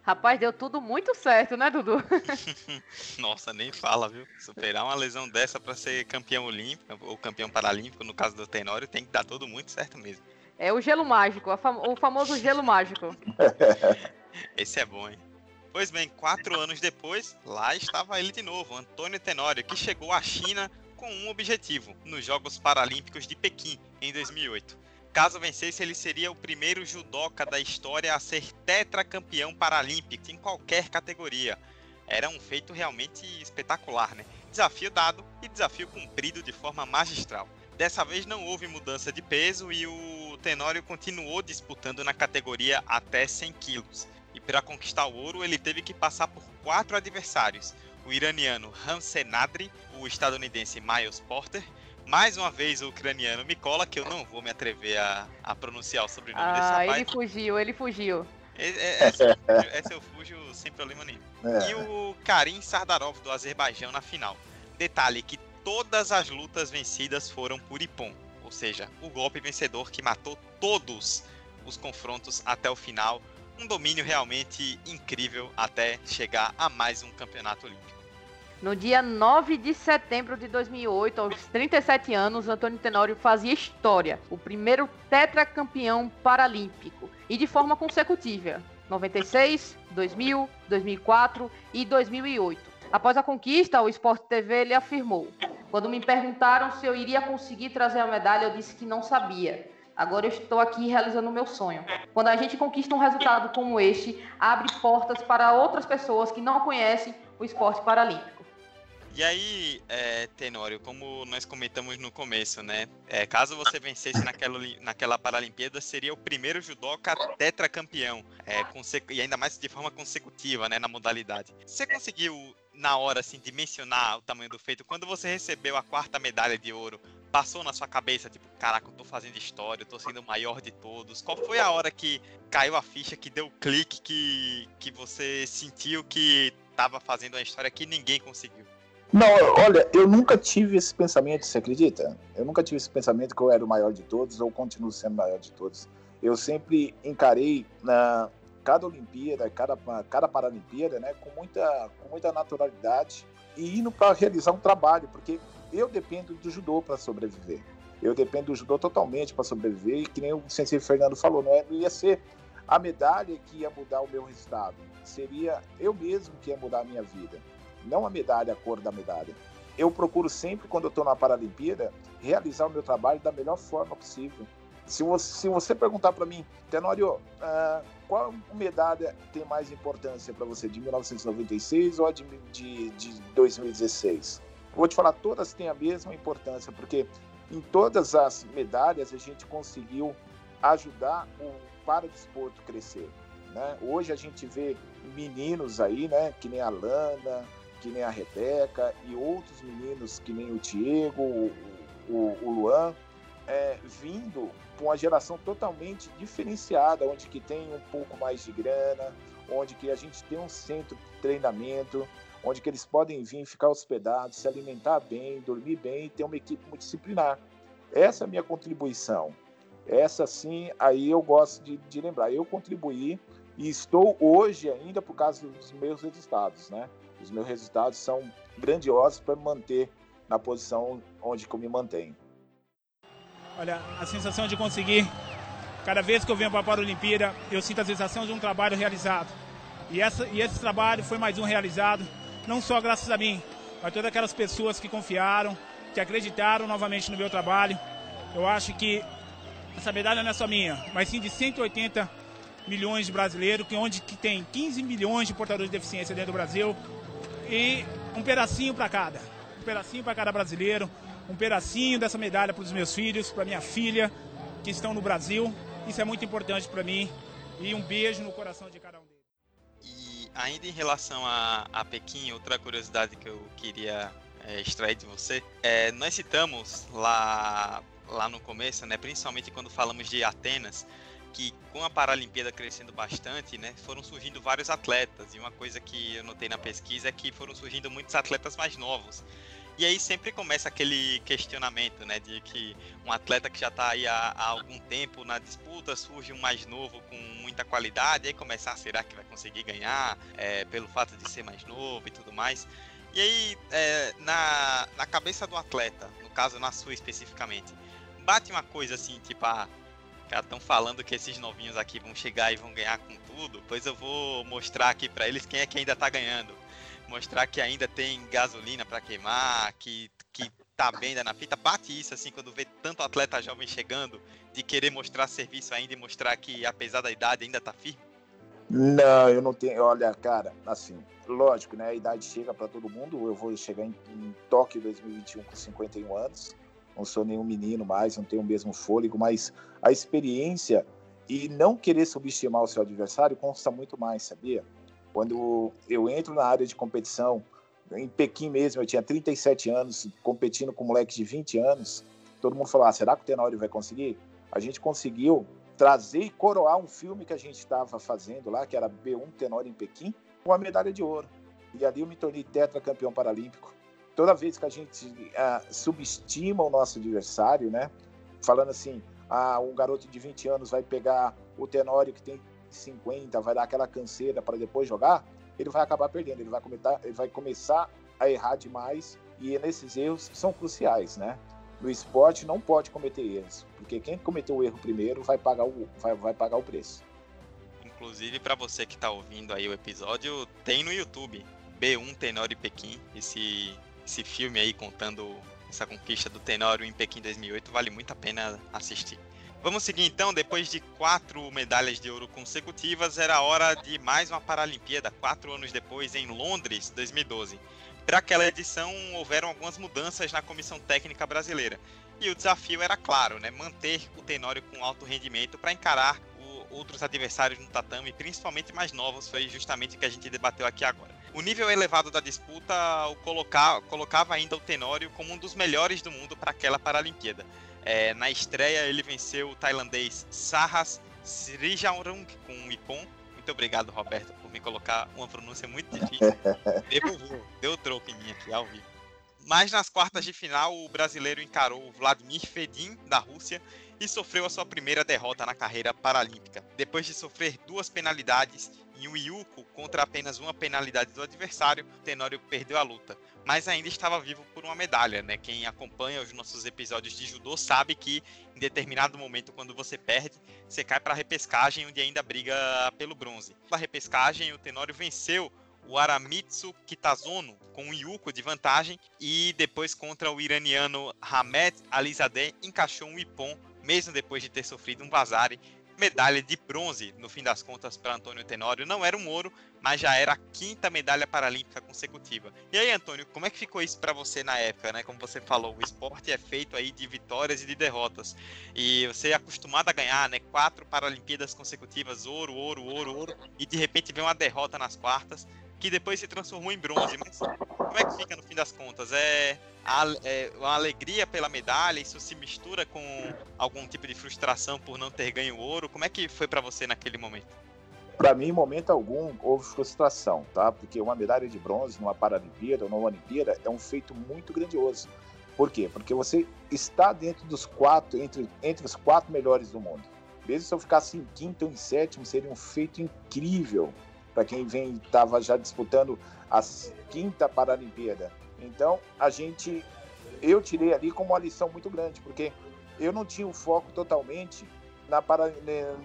Rapaz, deu tudo muito certo, né, Dudu? Nossa, nem fala, viu? Superar uma lesão dessa para ser campeão olímpico ou campeão paralímpico, no caso do Tenório, tem que dar tudo muito certo mesmo. É o gelo mágico, o famoso gelo mágico. Esse é bom, hein? Pois bem, quatro anos depois, lá estava ele de novo, Antônio Tenório, que chegou à China com um objetivo nos Jogos Paralímpicos de Pequim em 2008. Caso vencesse, ele seria o primeiro judoca da história a ser tetracampeão paralímpico em qualquer categoria. Era um feito realmente espetacular, né? Desafio dado e desafio cumprido de forma magistral. Dessa vez não houve mudança de peso e o Tenório continuou disputando na categoria até 100 quilos. E para conquistar o ouro, ele teve que passar por quatro adversários: o iraniano Hansenadri, o estadunidense Miles Porter, mais uma vez o ucraniano Mikola, que eu não vou me atrever a, a pronunciar o sobrenome ah, desse rapaz. ele fugiu, ele fugiu. Esse, esse eu fujo sem problema nenhum. É. E o Karim Sardarov do Azerbaijão na final. Detalhe que todas as lutas vencidas foram por Ipon, ou seja, o golpe vencedor que matou todos os confrontos até o final. Um domínio realmente incrível até chegar a mais um campeonato olímpico. No dia 9 de setembro de 2008, aos 37 anos, Antônio Tenório fazia história, o primeiro tetracampeão paralímpico, e de forma consecutiva, 96, 2000, 2004 e 2008. Após a conquista, o Sport TV ele afirmou: Quando me perguntaram se eu iria conseguir trazer a medalha, eu disse que não sabia. Agora eu estou aqui realizando o meu sonho. Quando a gente conquista um resultado como este, abre portas para outras pessoas que não conhecem o esporte paralímpico. E aí, é, Tenório, como nós comentamos no começo, né? É, caso você vencesse naquela, naquela Paralimpíada, seria o primeiro judoca tetracampeão, é, e ainda mais de forma consecutiva, né, na modalidade. Você conseguiu, na hora, assim, dimensionar o tamanho do feito? Quando você recebeu a quarta medalha de ouro, passou na sua cabeça, tipo, caraca, eu tô fazendo história, eu tô sendo o maior de todos? Qual foi a hora que caiu a ficha, que deu o clique, que, que você sentiu que tava fazendo uma história que ninguém conseguiu? Não, olha, eu nunca tive esse pensamento, você acredita? Eu nunca tive esse pensamento que eu era o maior de todos ou continuo sendo o maior de todos. Eu sempre encarei na cada Olimpíada, cada, cada Paralimpíada, né, com muita, com muita naturalidade e indo para realizar um trabalho, porque eu dependo do judô para sobreviver. Eu dependo do judô totalmente para sobreviver e que nem o sensei Fernando falou, não, é, não ia ser a medalha que ia mudar o meu resultado, seria eu mesmo que ia mudar a minha vida não a medalha, a cor da medalha. Eu procuro sempre, quando eu estou na Paralimpíada, realizar o meu trabalho da melhor forma possível. Se você, se você perguntar para mim, Tenório, uh, qual medalha tem mais importância para você, de 1996 ou de, de, de 2016? vou te falar, todas têm a mesma importância, porque em todas as medalhas a gente conseguiu ajudar o paradesporto crescer. Né? Hoje a gente vê meninos aí, né, que nem a Lana, que nem a Rebeca, e outros meninos que nem o Diego, o, o, o Luan, é, vindo com uma geração totalmente diferenciada, onde que tem um pouco mais de grana, onde que a gente tem um centro de treinamento, onde que eles podem vir ficar hospedados, se alimentar bem, dormir bem e ter uma equipe multidisciplinar. Essa é a minha contribuição. Essa sim, aí eu gosto de, de lembrar. Eu contribuí e estou hoje ainda por causa dos meus resultados, né? Os meus resultados são grandiosos para me manter na posição onde eu me mantenho. Olha, a sensação de conseguir, cada vez que eu venho para a Paralimpíada, eu sinto a sensação de um trabalho realizado. E, essa, e esse trabalho foi mais um realizado, não só graças a mim, mas todas aquelas pessoas que confiaram, que acreditaram novamente no meu trabalho. Eu acho que essa medalha não é só minha, mas sim de 180 milhões de brasileiros, que onde que tem 15 milhões de portadores de deficiência dentro do Brasil e um pedacinho para cada, um pedacinho para cada brasileiro, um pedacinho dessa medalha para os meus filhos, para minha filha que estão no Brasil. Isso é muito importante para mim e um beijo no coração de cada um deles. E ainda em relação a, a Pequim, outra curiosidade que eu queria é, extrair de você, é, nós citamos lá lá no começo, né, principalmente quando falamos de Atenas, que com a Paralimpíada crescendo bastante, né, foram surgindo vários atletas. E uma coisa que eu notei na pesquisa é que foram surgindo muitos atletas mais novos. E aí sempre começa aquele questionamento, né, de que um atleta que já está aí há, há, algum tempo na disputa surge um mais novo com muita qualidade, e aí começar, será que vai conseguir ganhar é, pelo fato de ser mais novo e tudo mais. E aí, é, na, na cabeça do atleta, no caso na sua especificamente, bate uma coisa assim, tipo, ah, estão falando que esses novinhos aqui vão chegar e vão ganhar com tudo, pois eu vou mostrar aqui para eles quem é que ainda tá ganhando. Mostrar que ainda tem gasolina para queimar, que, que tá bem na fita. Bate isso assim quando vê tanto atleta jovem chegando, de querer mostrar serviço ainda e mostrar que apesar da idade ainda tá firme. Não, eu não tenho. Olha, cara, assim, lógico, né? A idade chega para todo mundo. Eu vou chegar em, em Tóquio 2021 com 51 anos não sou nenhum menino mais, não tenho o mesmo fôlego, mas a experiência e não querer subestimar o seu adversário consta muito mais, sabia? Quando eu entro na área de competição, em Pequim mesmo, eu tinha 37 anos, competindo com moleques de 20 anos, todo mundo falou, ah, será que o Tenório vai conseguir? A gente conseguiu trazer e coroar um filme que a gente estava fazendo lá, que era B1 Tenório em Pequim, com a medalha de ouro. E ali eu me tornei tetracampeão paralímpico toda vez que a gente uh, subestima o nosso adversário, né? Falando assim, ah, um garoto de 20 anos vai pegar o Tenório que tem 50, vai dar aquela canseira para depois jogar, ele vai acabar perdendo, ele vai, cometer, ele vai começar a errar demais e nesses erros são cruciais, né? No esporte não pode cometer erros, porque quem cometeu o erro primeiro vai pagar o, vai, vai pagar o preço. Inclusive, para você que está ouvindo aí o episódio, tem no YouTube B1 Tenório Pequim, esse esse filme aí contando essa conquista do Tenório em Pequim 2008 vale muito a pena assistir. Vamos seguir então, depois de quatro medalhas de ouro consecutivas, era hora de mais uma Paralimpíada, quatro anos depois, em Londres, 2012. Para aquela edição, houveram algumas mudanças na comissão técnica brasileira. E o desafio era claro, né? Manter o Tenório com alto rendimento para encarar o, outros adversários no tatame, principalmente mais novos, foi justamente o que a gente debateu aqui agora. O nível elevado da disputa o colocar, colocava ainda o Tenório como um dos melhores do mundo para aquela Paralimpíada. É, na estreia, ele venceu o tailandês Sahas Srijaurung com um Ipon. Muito obrigado, Roberto, por me colocar uma pronúncia muito difícil. Devolveu, deu troco em mim aqui ao vivo. Mas nas quartas de final, o brasileiro encarou o Vladimir Fedin, da Rússia, e sofreu a sua primeira derrota na carreira paralímpica. Depois de sofrer duas penalidades em um Yuko contra apenas uma penalidade do adversário, Tenório perdeu a luta, mas ainda estava vivo por uma medalha, né? Quem acompanha os nossos episódios de judô sabe que em determinado momento quando você perde, você cai para a repescagem onde ainda briga pelo bronze. Na repescagem, o Tenório venceu o Aramitsu Kitazono com um Yuko de vantagem e depois contra o iraniano Hamed Alizadeh encaixou um Ippon mesmo depois de ter sofrido um vazare, medalha de bronze, no fim das contas, para Antônio Tenório. Não era um ouro, mas já era a quinta medalha paralímpica consecutiva. E aí, Antônio, como é que ficou isso para você na época, né? Como você falou, o esporte é feito aí de vitórias e de derrotas. E você é acostumado a ganhar, né? Quatro Paralimpíadas consecutivas, ouro, ouro, ouro, ouro, e de repente vem uma derrota nas quartas que depois se transformou em bronze. Mas como é que fica no fim das contas? É, a, é uma alegria pela medalha? Isso se mistura com algum tipo de frustração por não ter ganho ouro? Como é que foi para você naquele momento? Para mim, em momento algum, houve frustração, tá? Porque uma medalha de bronze numa Paralimpíada ou numa Olimpíada é um feito muito grandioso. Por quê? Porque você está dentro dos quatro, entre, entre os quatro melhores do mundo. Mesmo se eu ficasse em quinto ou em sétimo, seria um feito incrível para quem vem estava já disputando a quinta Paralimpíada. Então, a gente eu tirei ali como uma lição muito grande, porque eu não tinha o foco totalmente na para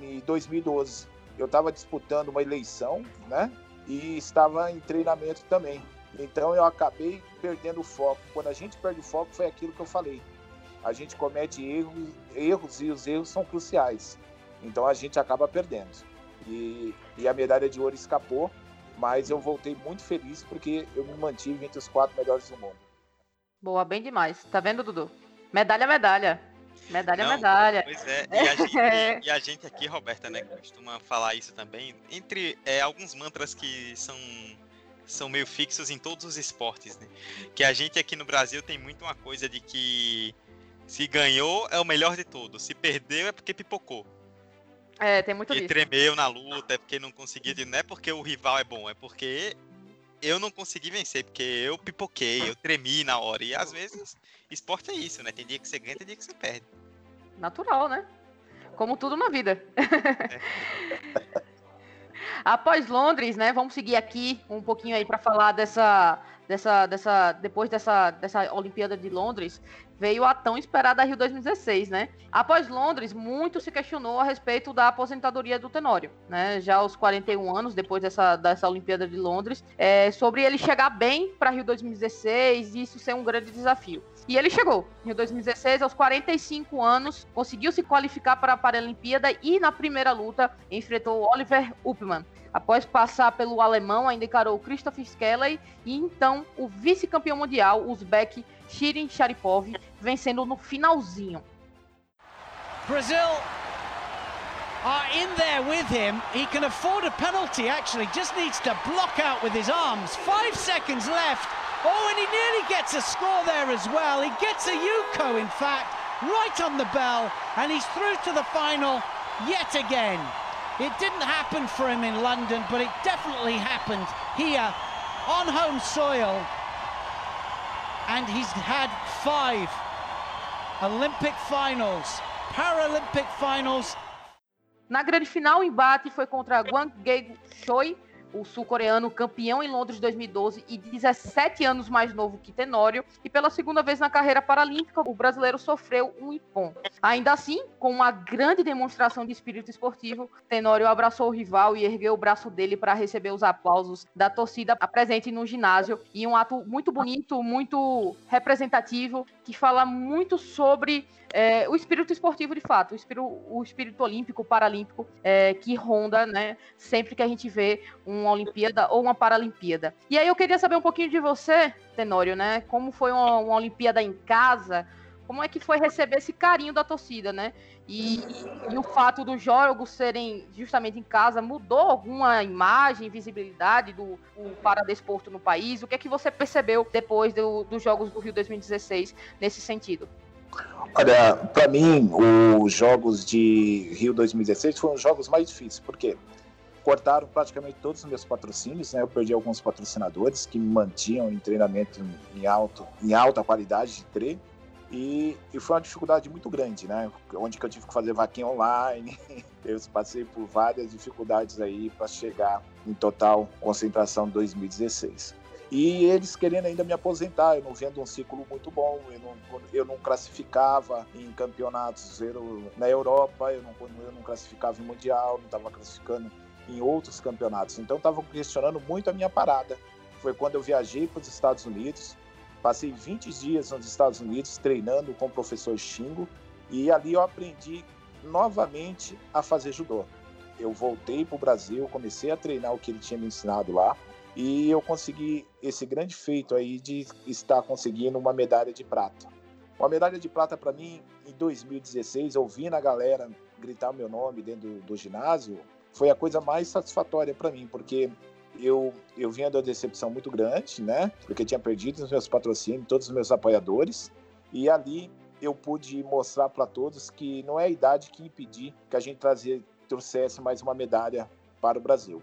em 2012. Eu estava disputando uma eleição, né? E estava em treinamento também. Então eu acabei perdendo o foco. Quando a gente perde o foco, foi aquilo que eu falei. A gente comete erros, erros e os erros são cruciais. Então a gente acaba perdendo. E, e a medalha de ouro escapou, mas eu voltei muito feliz porque eu me mantive entre os quatro melhores do mundo. Boa, bem demais. Tá vendo, Dudu? Medalha, medalha. Medalha, Não, medalha. Pois é. E a, gente, e a, gente, aqui, Roberta, né, costuma falar isso também. Entre é, alguns mantras que são são meio fixos em todos os esportes, né? Que a gente aqui no Brasil tem muito uma coisa de que se ganhou é o melhor de todos, se perdeu é porque pipocou. É, tem muito disso. tremeu na luta, é porque não conseguiu, não é porque o rival é bom, é porque eu não consegui vencer, porque eu pipoquei, eu tremi na hora. E às vezes, esporte é isso, né? Tem dia que você ganha, tem dia que você perde. Natural, né? Como tudo na vida. É. Após Londres, né? Vamos seguir aqui um pouquinho aí para falar dessa, dessa, dessa, depois dessa, dessa Olimpíada de Londres, veio a tão esperada Rio 2016, né? Após Londres, muito se questionou a respeito da aposentadoria do Tenório, né? Já aos 41 anos, depois dessa, dessa Olimpíada de Londres, é, sobre ele chegar bem para Rio 2016 e isso ser um grande desafio. E ele chegou. Rio 2016, aos 45 anos, conseguiu se qualificar para a Paralimpíada e na primeira luta enfrentou Oliver Uppmann. Após passar pelo alemão, ainda encarou Christoph Skelly e então o vice-campeão mundial, uzbek Shirin Sharipov, vencendo no finalzinho. Brazil are in there with him. He can afford a penalty, actually. Just needs to block out with his arms. Five seconds left. Oh, and he nearly gets a score there as well. He gets a Yuko, in fact, right on the bell, and he's through to the final yet again. It didn't happen for him in London, but it definitely happened here on home soil. And he's had five Olympic finals, Paralympic finals. Na grande final, o embate foi contra Guang Gae Choi, o sul-coreano campeão em Londres 2012 e 17 anos mais novo que Tenório, e pela segunda vez na carreira paralímpica, o brasileiro sofreu um ipom. Ainda assim, com uma grande demonstração de espírito esportivo, Tenório abraçou o rival e ergueu o braço dele para receber os aplausos da torcida presente no ginásio, e um ato muito bonito, muito representativo, que fala muito sobre é, o espírito esportivo de fato, o espírito, o espírito olímpico, paralímpico, é, que ronda, né, sempre que a gente vê uma Olimpíada ou uma Paralimpíada. E aí eu queria saber um pouquinho de você, Tenório, né, como foi uma, uma Olimpíada em casa, como é que foi receber esse carinho da torcida, né? E, e, o fato dos jogos serem justamente em casa mudou alguma imagem, visibilidade do, do paradesporto no país? O que é que você percebeu depois do, dos Jogos do Rio 2016 nesse sentido? Olha, para mim, os jogos de Rio 2016 foram os jogos mais difíceis, porque cortaram praticamente todos os meus patrocínios, né? Eu perdi alguns patrocinadores que me mantinham em treinamento em, alto, em alta qualidade de treino. E, e, foi uma dificuldade muito grande, né? Onde que eu tive que fazer vaquinha online. Eu passei por várias dificuldades aí para chegar em total concentração 2016. E eles querendo ainda me aposentar, eu não vendo um ciclo muito bom, eu não, eu não classificava em campeonatos na Europa, eu não, eu não classificava em Mundial, não estava classificando em outros campeonatos. Então estavam questionando muito a minha parada. Foi quando eu viajei para os Estados Unidos, passei 20 dias nos Estados Unidos treinando com o professor Xingo e ali eu aprendi novamente a fazer judô. Eu voltei para o Brasil, comecei a treinar o que ele tinha me ensinado lá e eu consegui esse grande feito aí de estar conseguindo uma medalha de prata. Uma medalha de prata para mim em 2016, ouvindo a galera gritar meu nome dentro do, do ginásio, foi a coisa mais satisfatória para mim, porque eu, eu vinha da decepção muito grande, né? Porque tinha perdido os meus patrocínios, todos os meus apoiadores, e ali eu pude mostrar para todos que não é a idade que impedir que a gente trazer, trouxesse mais uma medalha para o Brasil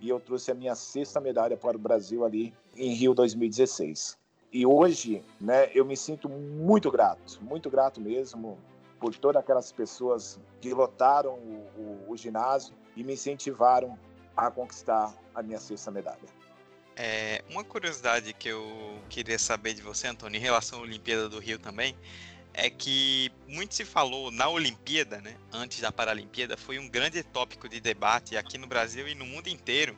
e eu trouxe a minha sexta medalha para o Brasil ali em Rio 2016. e hoje, né, eu me sinto muito grato, muito grato mesmo por todas aquelas pessoas que lotaram o, o, o ginásio e me incentivaram a conquistar a minha sexta medalha. É, uma curiosidade que eu queria saber de você, Antônio, em relação à Olimpíada do Rio também, é que muito se falou na Olimpíada, né, antes da Paralimpíada, foi um grande tópico de debate aqui no Brasil e no mundo inteiro,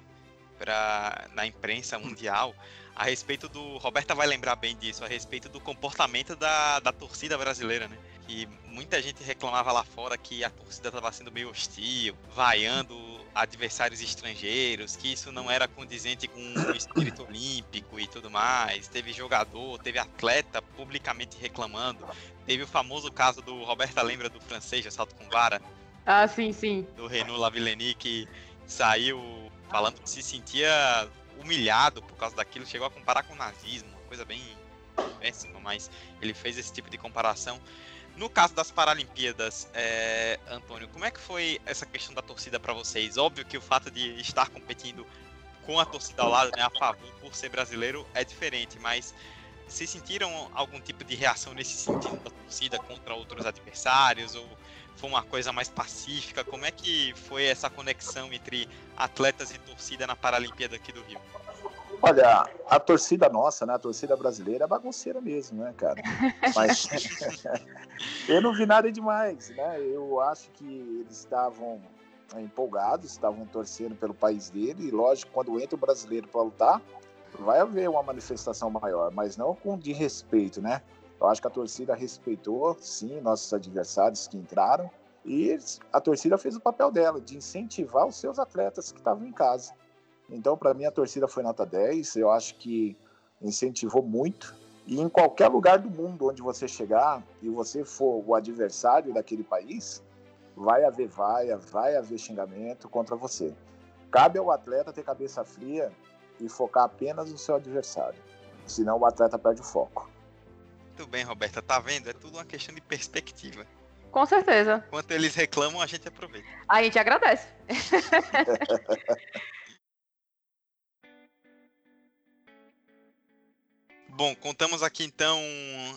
pra, na imprensa mundial, a respeito do. Roberta vai lembrar bem disso, a respeito do comportamento da, da torcida brasileira, né? Que muita gente reclamava lá fora que a torcida estava sendo meio hostil, vaiando adversários estrangeiros, que isso não era condizente com o espírito olímpico e tudo mais. Teve jogador, teve atleta publicamente reclamando. Teve o famoso caso do Roberta lembra do francês de salto com vara? Ah, sim, sim. Do Renault Lavillenie que saiu falando que se sentia humilhado por causa daquilo, chegou a comparar com o nazismo, uma coisa bem péssima, mas ele fez esse tipo de comparação. No caso das Paralimpíadas, é, Antônio, como é que foi essa questão da torcida para vocês? Óbvio que o fato de estar competindo com a torcida ao lado, né, a favor, por ser brasileiro, é diferente, mas vocês sentiram algum tipo de reação nesse sentido da torcida contra outros adversários? Ou foi uma coisa mais pacífica? Como é que foi essa conexão entre atletas e torcida na Paralimpíada aqui do Rio? Olha, a torcida nossa, né, a torcida brasileira é bagunceira mesmo, né, cara? Mas eu não vi nada demais, né? Eu acho que eles estavam empolgados, estavam torcendo pelo país dele, e lógico, quando entra o brasileiro para lutar, vai haver uma manifestação maior, mas não com de respeito, né? Eu acho que a torcida respeitou, sim, nossos adversários que entraram. E a torcida fez o papel dela, de incentivar os seus atletas que estavam em casa. Então, para mim, a torcida foi nota 10. Eu acho que incentivou muito. E em qualquer lugar do mundo onde você chegar e você for o adversário daquele país, vai haver vaia, vai haver xingamento contra você. Cabe ao atleta ter cabeça fria e focar apenas no seu adversário. Senão o atleta perde o foco. Muito bem, Roberta, tá vendo? É tudo uma questão de perspectiva. Com certeza. Enquanto eles reclamam, a gente aproveita. A gente agradece. Bom, contamos aqui então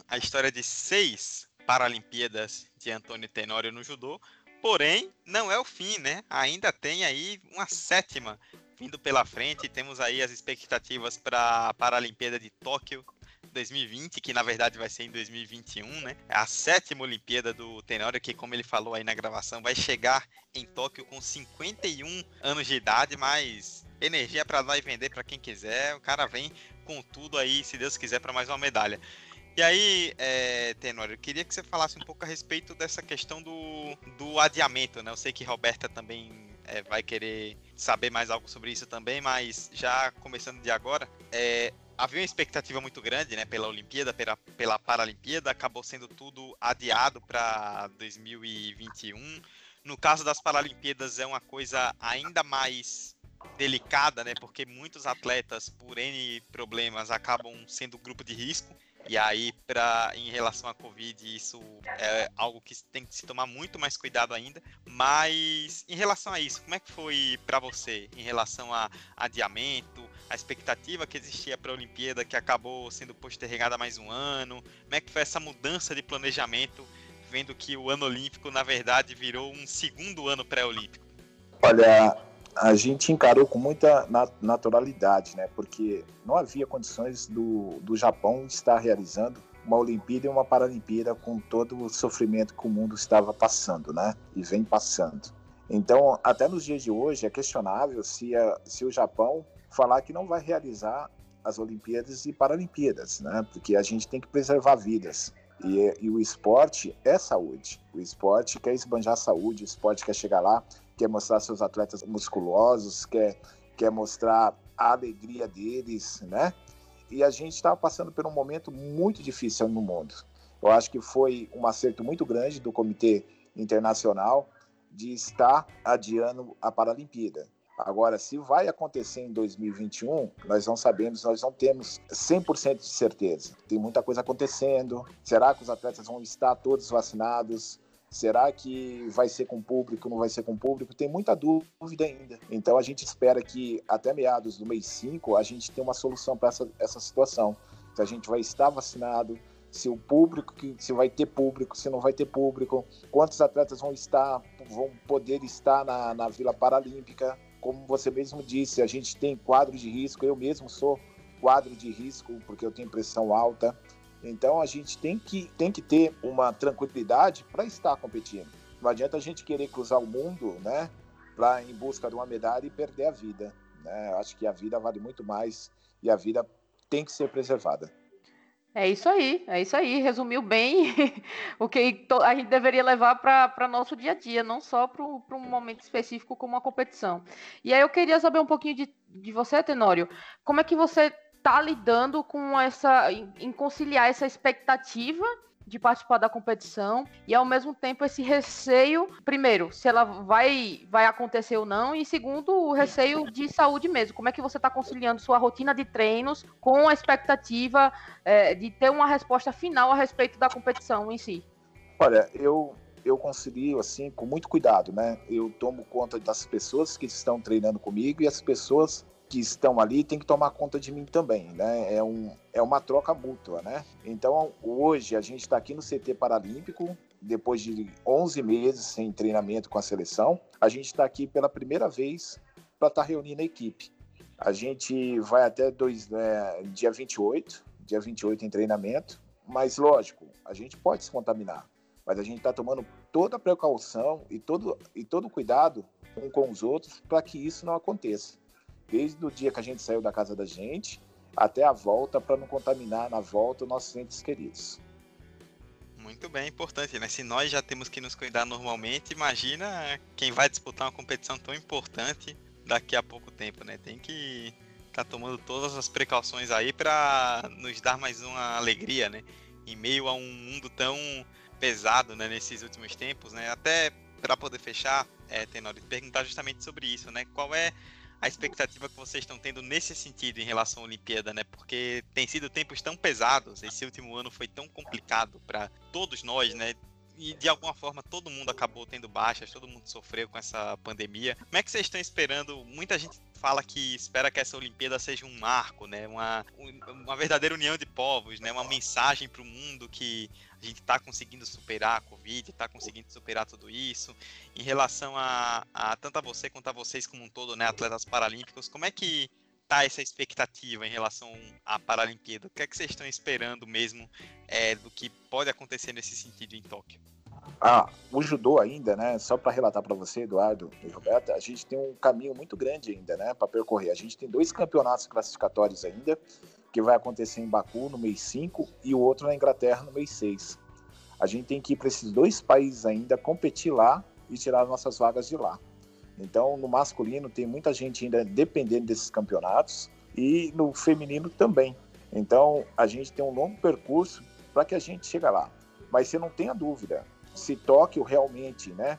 a história de seis Paralimpíadas de Antônio Tenório no judô. Porém, não é o fim, né? Ainda tem aí uma sétima vindo pela frente. Temos aí as expectativas para a Paralimpíada de Tóquio 2020, que na verdade vai ser em 2021, né? É a sétima Olimpíada do Tenório, que como ele falou aí na gravação, vai chegar em Tóquio com 51 anos de idade, mas energia para dar e vender para quem quiser. O cara vem com tudo aí, se Deus quiser, para mais uma medalha. E aí, é, Tenório, eu queria que você falasse um pouco a respeito dessa questão do, do adiamento, né? Eu sei que Roberta também é, vai querer saber mais algo sobre isso também, mas já começando de agora, é, havia uma expectativa muito grande, né, pela Olimpíada, pela, pela Paralimpíada, acabou sendo tudo adiado para 2021. No caso das Paralimpíadas é uma coisa ainda mais delicada, né, porque muitos atletas por N problemas acabam sendo grupo de risco. E aí, pra, em relação à Covid, isso é algo que tem que se tomar muito mais cuidado ainda. Mas, em relação a isso, como é que foi para você em relação a adiamento, a expectativa que existia para a Olimpíada, que acabou sendo postergada mais um ano? Como é que foi essa mudança de planejamento, vendo que o ano olímpico, na verdade, virou um segundo ano pré-olímpico? Olha, a gente encarou com muita naturalidade, né? Porque não havia condições do, do Japão estar realizando uma Olimpíada e uma Paralimpíada com todo o sofrimento que o mundo estava passando, né? E vem passando. Então, até nos dias de hoje, é questionável se, a, se o Japão falar que não vai realizar as Olimpíadas e Paralimpíadas, né? Porque a gente tem que preservar vidas. E, e, o esporte é saúde. O esporte quer esbanjar saúde, o esporte quer chegar lá, quer mostrar seus atletas musculosos, quer, quer mostrar a alegria deles, né? E a gente estava passando por um momento muito difícil no mundo. Eu acho que foi um acerto muito grande do Comitê Internacional de estar adiando a Paralimpíada. Agora, se vai acontecer em 2021, nós não sabemos, nós não temos 100% de certeza. Tem muita coisa acontecendo. Será que os atletas vão estar todos vacinados? Será que vai ser com público, não vai ser com público? Tem muita dúvida ainda. Então a gente espera que até meados do mês 5 a gente tenha uma solução para essa, essa situação. se a gente vai estar vacinado, se o público, se vai ter público, se não vai ter público, quantos atletas vão estar, vão poder estar na, na Vila Paralímpica. Como você mesmo disse, a gente tem quadro de risco, eu mesmo sou quadro de risco porque eu tenho pressão alta. Então a gente tem que, tem que ter uma tranquilidade para estar competindo. Não adianta a gente querer cruzar o mundo, né, para em busca de uma medalha e perder a vida. Né? Acho que a vida vale muito mais e a vida tem que ser preservada. É isso aí, é isso aí. Resumiu bem o que a gente deveria levar para nosso dia a dia, não só para um momento específico como uma competição. E aí eu queria saber um pouquinho de, de você, Tenório. Como é que você está lidando com essa. em conciliar essa expectativa de participar da competição e ao mesmo tempo esse receio, primeiro, se ela vai vai acontecer ou não e segundo, o receio de saúde mesmo. Como é que você está conciliando sua rotina de treinos com a expectativa é, de ter uma resposta final a respeito da competição em si? Olha, eu eu concilio assim com muito cuidado, né? Eu tomo conta das pessoas que estão treinando comigo e as pessoas que estão ali têm que tomar conta de mim também, né? É, um, é uma troca mútua, né? Então, hoje a gente está aqui no CT Paralímpico, depois de 11 meses sem treinamento com a seleção, a gente está aqui pela primeira vez para estar tá reunindo a equipe. A gente vai até dois, é, dia 28, dia 28 em treinamento, mas lógico, a gente pode se contaminar, mas a gente está tomando toda a precaução e todo, e todo cuidado um com os outros para que isso não aconteça desde o dia que a gente saiu da casa da gente até a volta para não contaminar na volta os nossos entes queridos. Muito bem, importante, né? Se nós já temos que nos cuidar normalmente, imagina quem vai disputar uma competição tão importante daqui a pouco tempo, né? Tem que estar tá tomando todas as precauções aí para nos dar mais uma alegria, né? Em meio a um mundo tão pesado, né? Nesses últimos tempos, né? Até para poder fechar, é, Tenório, perguntar justamente sobre isso, né? Qual é a expectativa que vocês estão tendo nesse sentido em relação à Olimpíada, né? Porque tem sido tempos tão pesados, esse último ano foi tão complicado para todos nós, né? E de alguma forma todo mundo acabou tendo baixas, todo mundo sofreu com essa pandemia. Como é que vocês estão esperando? Muita gente fala que espera que essa Olimpíada seja um marco, né? Uma, uma verdadeira união de povos, né? Uma mensagem para o mundo que a gente está conseguindo superar a Covid, está conseguindo superar tudo isso. Em relação a, a tanto a você quanto a vocês como um todo, né, atletas paralímpicos, como é que tá essa expectativa em relação à Paralimpíada? O que é que vocês estão esperando mesmo é, do que pode acontecer nesse sentido em Tóquio? Ah, o judô ainda, né? Só para relatar para você, Eduardo e Roberta, a gente tem um caminho muito grande ainda, né, para percorrer. A gente tem dois campeonatos classificatórios ainda que vai acontecer em Baku no mês 5 e o outro na Inglaterra no mês 6. A gente tem que ir para esses dois países ainda, competir lá e tirar nossas vagas de lá. Então, no masculino, tem muita gente ainda dependendo desses campeonatos e no feminino também. Então, a gente tem um longo percurso para que a gente chegue lá. Mas você não tenha dúvida, se Tóquio realmente, né,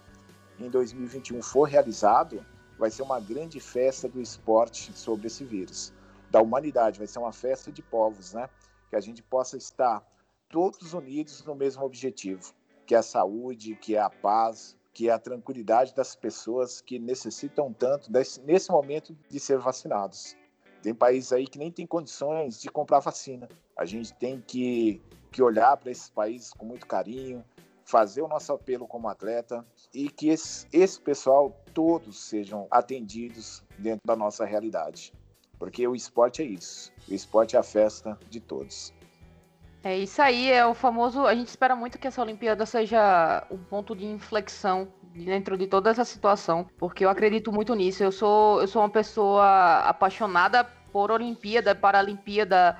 em 2021 for realizado, vai ser uma grande festa do esporte sobre esse vírus da humanidade, vai ser uma festa de povos, né? Que a gente possa estar todos unidos no mesmo objetivo, que é a saúde, que é a paz, que é a tranquilidade das pessoas que necessitam tanto desse, nesse momento de ser vacinados. Tem países aí que nem tem condições de comprar vacina. A gente tem que, que olhar para esses países com muito carinho, fazer o nosso apelo como atleta e que esse, esse pessoal todos sejam atendidos dentro da nossa realidade. Porque o esporte é isso. O esporte é a festa de todos. É isso aí, é o famoso. A gente espera muito que essa Olimpíada seja um ponto de inflexão dentro de toda essa situação, porque eu acredito muito nisso. Eu sou, eu sou uma pessoa apaixonada por Olimpíada, Paralimpíada,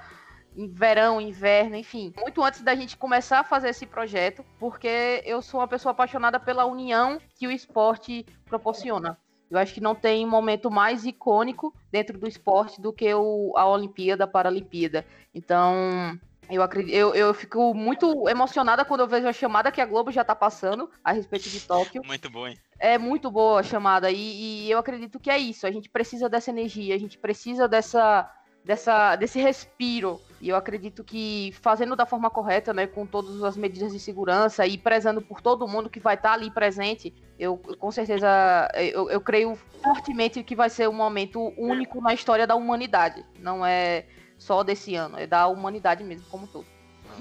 verão, inverno, enfim. Muito antes da gente começar a fazer esse projeto, porque eu sou uma pessoa apaixonada pela união que o esporte proporciona. Eu acho que não tem momento mais icônico dentro do esporte do que o, a Olimpíada, Paralimpíada. Então, eu, acredito, eu, eu fico muito emocionada quando eu vejo a chamada que a Globo já tá passando a respeito de Tóquio. Muito bom, hein? É muito boa a chamada. E, e eu acredito que é isso. A gente precisa dessa energia, a gente precisa dessa, dessa, desse respiro e eu acredito que fazendo da forma correta, né, com todas as medidas de segurança e prezando por todo mundo que vai estar ali presente, eu com certeza eu, eu creio fortemente que vai ser um momento único na história da humanidade. Não é só desse ano, é da humanidade mesmo, como todo.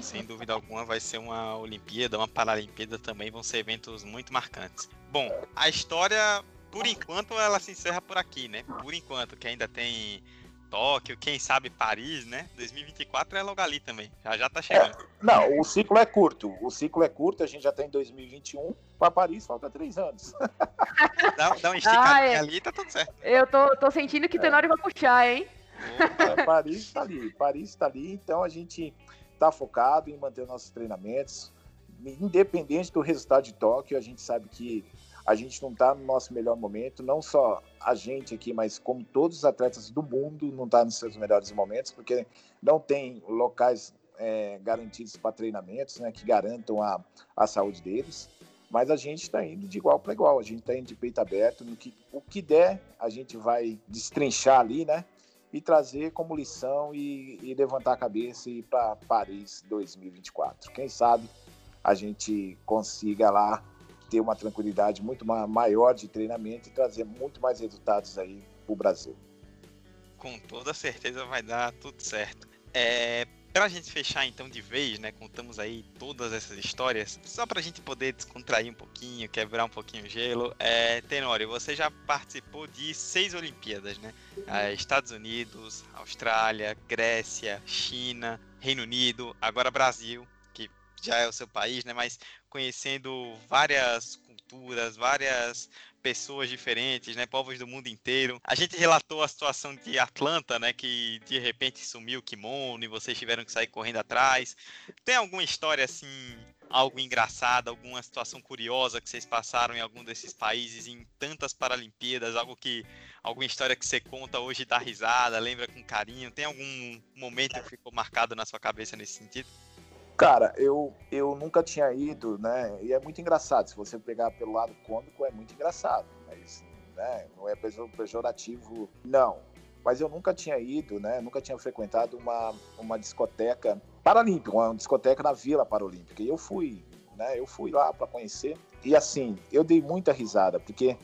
Sem dúvida alguma vai ser uma Olimpíada, uma Paralimpíada também, vão ser eventos muito marcantes. Bom, a história, por enquanto, ela se encerra por aqui, né? Por enquanto, que ainda tem Tóquio, quem sabe Paris, né? 2024 é logo ali também, já já tá chegando. É, não, o ciclo é curto, o ciclo é curto, a gente já tem tá 2021, para Paris falta três anos. dá, dá um esticadinho ah, é. ali tá tudo certo. Eu tô, tô sentindo que é. Tenório vai puxar, hein? É, Paris tá ali, Paris tá ali, então a gente tá focado em manter nossos treinamentos, independente do resultado de Tóquio, a gente sabe que a gente não está no nosso melhor momento, não só a gente aqui, mas como todos os atletas do mundo não está nos seus melhores momentos, porque não tem locais é, garantidos para treinamentos, né, que garantam a, a saúde deles. Mas a gente está indo de igual para igual, a gente está indo de peito aberto, no que, o que der a gente vai destrinchar ali, né? E trazer como lição e, e levantar a cabeça e ir para Paris 2024. Quem sabe a gente consiga lá ter uma tranquilidade muito maior de treinamento e trazer muito mais resultados aí para o Brasil. Com toda certeza vai dar tudo certo. É, para a gente fechar então de vez, né, contamos aí todas essas histórias, só para a gente poder descontrair um pouquinho, quebrar um pouquinho o gelo. É, Tenório, você já participou de seis Olimpíadas, né? É, Estados Unidos, Austrália, Grécia, China, Reino Unido, agora Brasil, que já é o seu país, né? Mas conhecendo várias culturas, várias pessoas diferentes, né, povos do mundo inteiro. A gente relatou a situação de Atlanta, né, que de repente sumiu o kimono e vocês tiveram que sair correndo atrás. Tem alguma história assim, algo engraçado, alguma situação curiosa que vocês passaram em algum desses países em tantas Paralimpíadas, algo que alguma história que você conta hoje dá risada, lembra com carinho? Tem algum momento que ficou marcado na sua cabeça nesse sentido? Cara, eu, eu nunca tinha ido, né? E é muito engraçado. Se você pegar pelo lado cômico, é muito engraçado. Mas né, não é pejorativo, não. Mas eu nunca tinha ido, né? Nunca tinha frequentado uma, uma discoteca paralímpica, uma discoteca na Vila Paralímpica. E eu fui, né? Eu fui lá para conhecer. E assim, eu dei muita risada, porque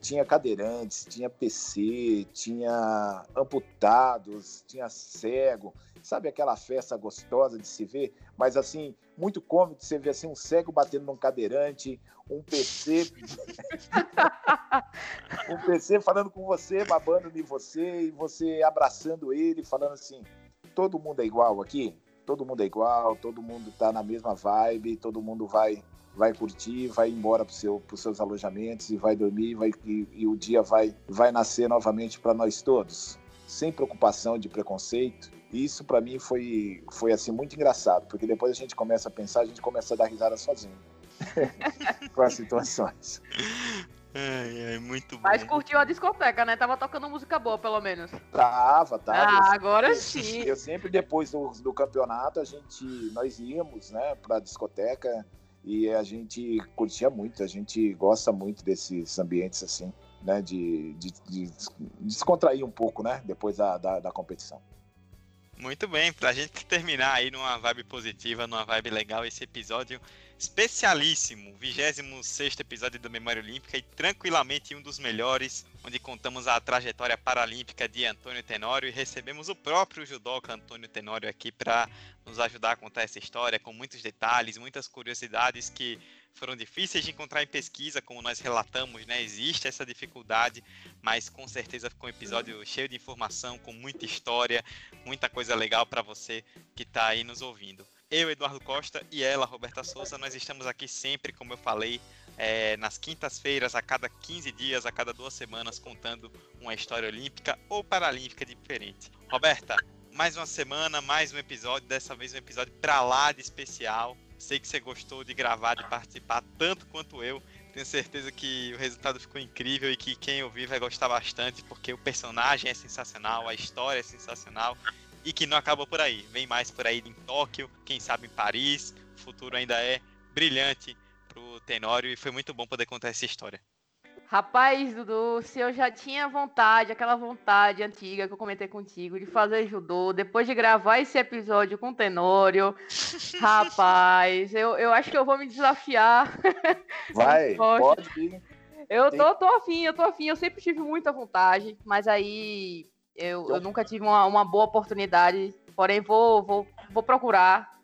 tinha cadeirantes, tinha PC, tinha amputados, tinha cego. Sabe aquela festa gostosa de se ver? Mas assim, muito cômico de você ver assim um cego batendo num cadeirante, um PC um PC falando com você, babando em você e você abraçando ele, falando assim: todo mundo é igual aqui, todo mundo é igual, todo mundo tá na mesma vibe, todo mundo vai vai curtir, vai embora para seu, os seus alojamentos e vai dormir vai, e, e o dia vai, vai nascer novamente para nós todos, sem preocupação de preconceito, e isso para mim foi, foi assim muito engraçado, porque depois a gente começa a pensar, a gente começa a dar risada sozinho com as situações. É, é muito bom. Mas curtiu a discoteca, né? Tava tocando música boa, pelo menos. Tava, tava. Ah, agora sim. Eu sempre, depois do, do campeonato, a gente, nós íamos, né, pra discoteca e a gente curtia muito, a gente gosta muito desses ambientes assim, né, de, de, de descontrair um pouco, né, depois da, da, da competição. Muito bem, pra gente terminar aí numa vibe positiva, numa vibe legal, esse episódio especialíssimo, 26 episódio da Memória Olímpica e tranquilamente um dos melhores, onde contamos a trajetória paralímpica de Antônio Tenório e recebemos o próprio judoca Antônio Tenório aqui para nos ajudar a contar essa história com muitos detalhes, muitas curiosidades que foram difíceis de encontrar em pesquisa, como nós relatamos, né? Existe essa dificuldade, mas com certeza ficou um episódio cheio de informação, com muita história, muita coisa legal para você que está aí nos ouvindo. Eu, Eduardo Costa, e ela, Roberta Souza, nós estamos aqui sempre, como eu falei, é, nas quintas-feiras, a cada 15 dias, a cada duas semanas, contando uma história olímpica ou paralímpica diferente. Roberta, mais uma semana, mais um episódio, dessa vez um episódio pra lá de especial. Sei que você gostou de gravar, de participar tanto quanto eu. Tenho certeza que o resultado ficou incrível e que quem ouvir vai gostar bastante, porque o personagem é sensacional, a história é sensacional e que não acaba por aí. Vem mais por aí em Tóquio, quem sabe em Paris. O futuro ainda é brilhante pro Tenório e foi muito bom poder contar essa história. Rapaz, Dudu, se eu já tinha vontade, aquela vontade antiga que eu comentei contigo de fazer judô, depois de gravar esse episódio com o Tenório, rapaz, eu, eu acho que eu vou me desafiar. Vai, pode. Eu tô, tô afim, eu tô afim, eu sempre tive muita vontade, mas aí Eu, eu nunca tive uma, uma boa oportunidade, porém vou, vou, vou procurar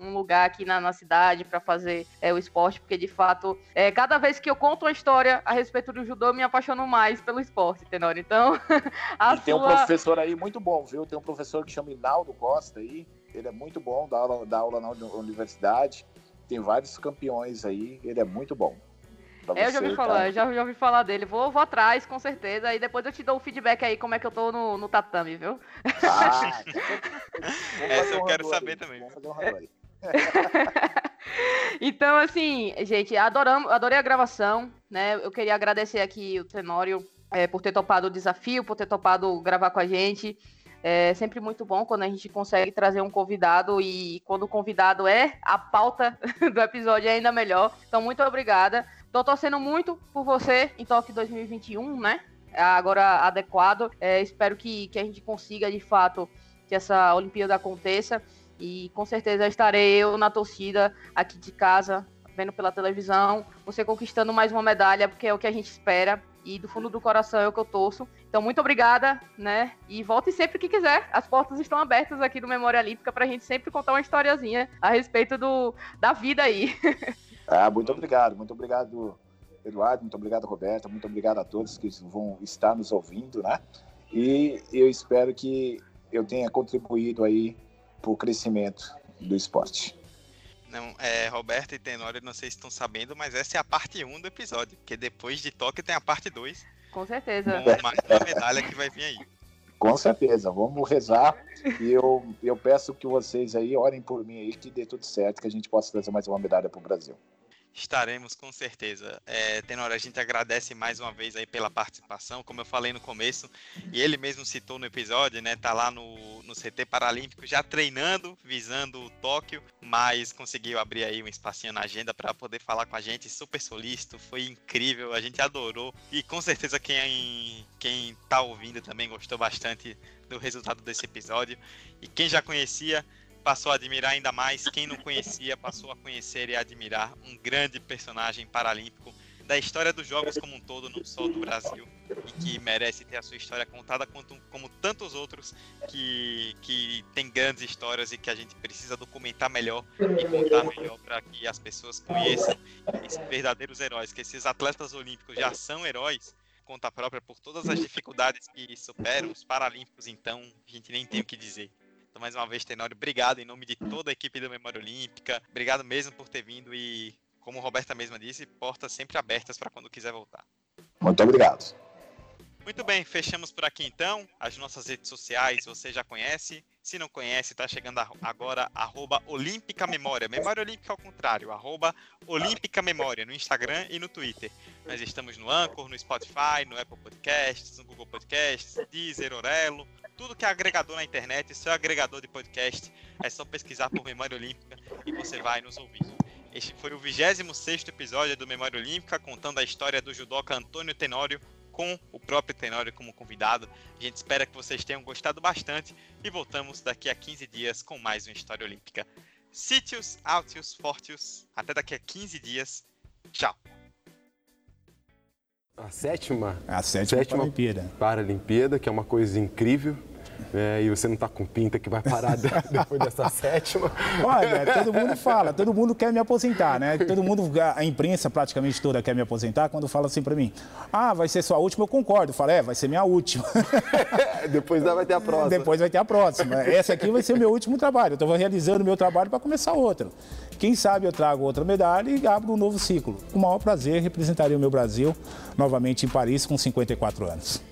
um lugar aqui na, na cidade para fazer é, o esporte, porque de fato, é, cada vez que eu conto uma história a respeito do judô, eu me apaixono mais pelo esporte, entendeu? Então, a e sua... tem um professor aí muito bom, viu? Tem um professor que chama Inaldo Costa aí, ele é muito bom, dá aula, dá aula na universidade, tem vários campeões aí, ele é muito bom. É, eu já ouvi falar, tá? já, já ouvi falar dele. Vou, vou atrás, com certeza. E depois eu te dou o feedback aí, como é que eu tô no, no tatame, viu? Ah, Essa eu quero saber também. Então, assim, gente, adoramos, adorei a gravação, né? Eu queria agradecer aqui o Tenório é, por ter topado o desafio, por ter topado gravar com a gente. É sempre muito bom quando a gente consegue trazer um convidado e quando o convidado é a pauta do episódio é ainda melhor. Então, muito obrigada. Tô torcendo muito por você em Tóquio 2021, né? Agora adequado. É, espero que, que a gente consiga, de fato, que essa Olimpíada aconteça. E com certeza estarei eu na torcida aqui de casa, vendo pela televisão, você conquistando mais uma medalha, porque é o que a gente espera. E do fundo do coração é o que eu torço. Então, muito obrigada, né? E volte sempre que quiser. As portas estão abertas aqui do Memória Olímpica para a gente sempre contar uma historiazinha a respeito do, da vida aí. ah, muito obrigado, muito obrigado, Eduardo, muito obrigado, Roberta, muito obrigado a todos que vão estar nos ouvindo, né? E eu espero que eu tenha contribuído aí para o crescimento do esporte. Não, é, Roberto e Tenório, não sei se estão sabendo, mas essa é a parte 1 do episódio, porque depois de Tóquio tem a parte 2. Com certeza. Com mais uma medalha que vai vir aí. Com certeza, vamos rezar e eu, eu peço que vocês aí orem por mim aí, que dê tudo certo, que a gente possa trazer mais uma medalha para o Brasil. Estaremos com certeza. É, Tenor, a gente agradece mais uma vez aí pela participação, como eu falei no começo, e ele mesmo citou no episódio, né? Tá lá no, no CT Paralímpico já treinando, visando o Tóquio, mas conseguiu abrir aí um espacinho na agenda para poder falar com a gente, super solícito, foi incrível, a gente adorou, e com certeza quem, quem tá ouvindo também gostou bastante do resultado desse episódio. E quem já conhecia, passou a admirar ainda mais. Quem não conhecia passou a conhecer e admirar um grande personagem paralímpico da história dos jogos como um todo, não só do Brasil, e que merece ter a sua história contada como, como tantos outros que, que tem grandes histórias e que a gente precisa documentar melhor e contar melhor para que as pessoas conheçam esses verdadeiros heróis, que esses atletas olímpicos já são heróis conta própria por todas as dificuldades que superam os paralímpicos, então a gente nem tem o que dizer. Mais uma vez, Tenório, obrigado em nome de toda a equipe do Memória Olímpica. Obrigado mesmo por ter vindo e, como a Roberta mesma disse, portas sempre abertas para quando quiser voltar. Muito obrigado. Muito bem, fechamos por aqui então. As nossas redes sociais você já conhece. Se não conhece, está chegando agora, arroba Olímpica Memória. Memória Olímpica ao contrário, arroba Olímpica Memória no Instagram e no Twitter. Nós estamos no Anchor, no Spotify, no Apple Podcasts, no Google Podcasts, Deezer, Orelo, tudo que é agregador na internet, seu agregador de podcast, é só pesquisar por Memória Olímpica e você vai nos ouvir. Este foi o 26 episódio do Memória Olímpica, contando a história do judoca Antônio Tenório, com o próprio Tenório como convidado. A gente espera que vocês tenham gostado bastante e voltamos daqui a 15 dias com mais uma História Olímpica. Sítios, Altius, Fortius, até daqui a 15 dias. Tchau! A sétima, a sétima, sétima Paralimpíada. Paralimpíada, que é uma coisa incrível. É, e você não está com pinta que vai parar depois dessa sétima. Olha, todo mundo fala, todo mundo quer me aposentar, né? Todo mundo, a imprensa praticamente toda quer me aposentar quando fala assim para mim: ah, vai ser sua última, eu concordo. Eu falo, é, vai ser minha última. depois vai ter a próxima. Depois vai ter a próxima. Essa aqui vai ser o meu último trabalho. Eu estou realizando o meu trabalho para começar outro. Quem sabe eu trago outra medalha e abro um novo ciclo. Com o maior prazer, representaria o meu Brasil novamente em Paris com 54 anos.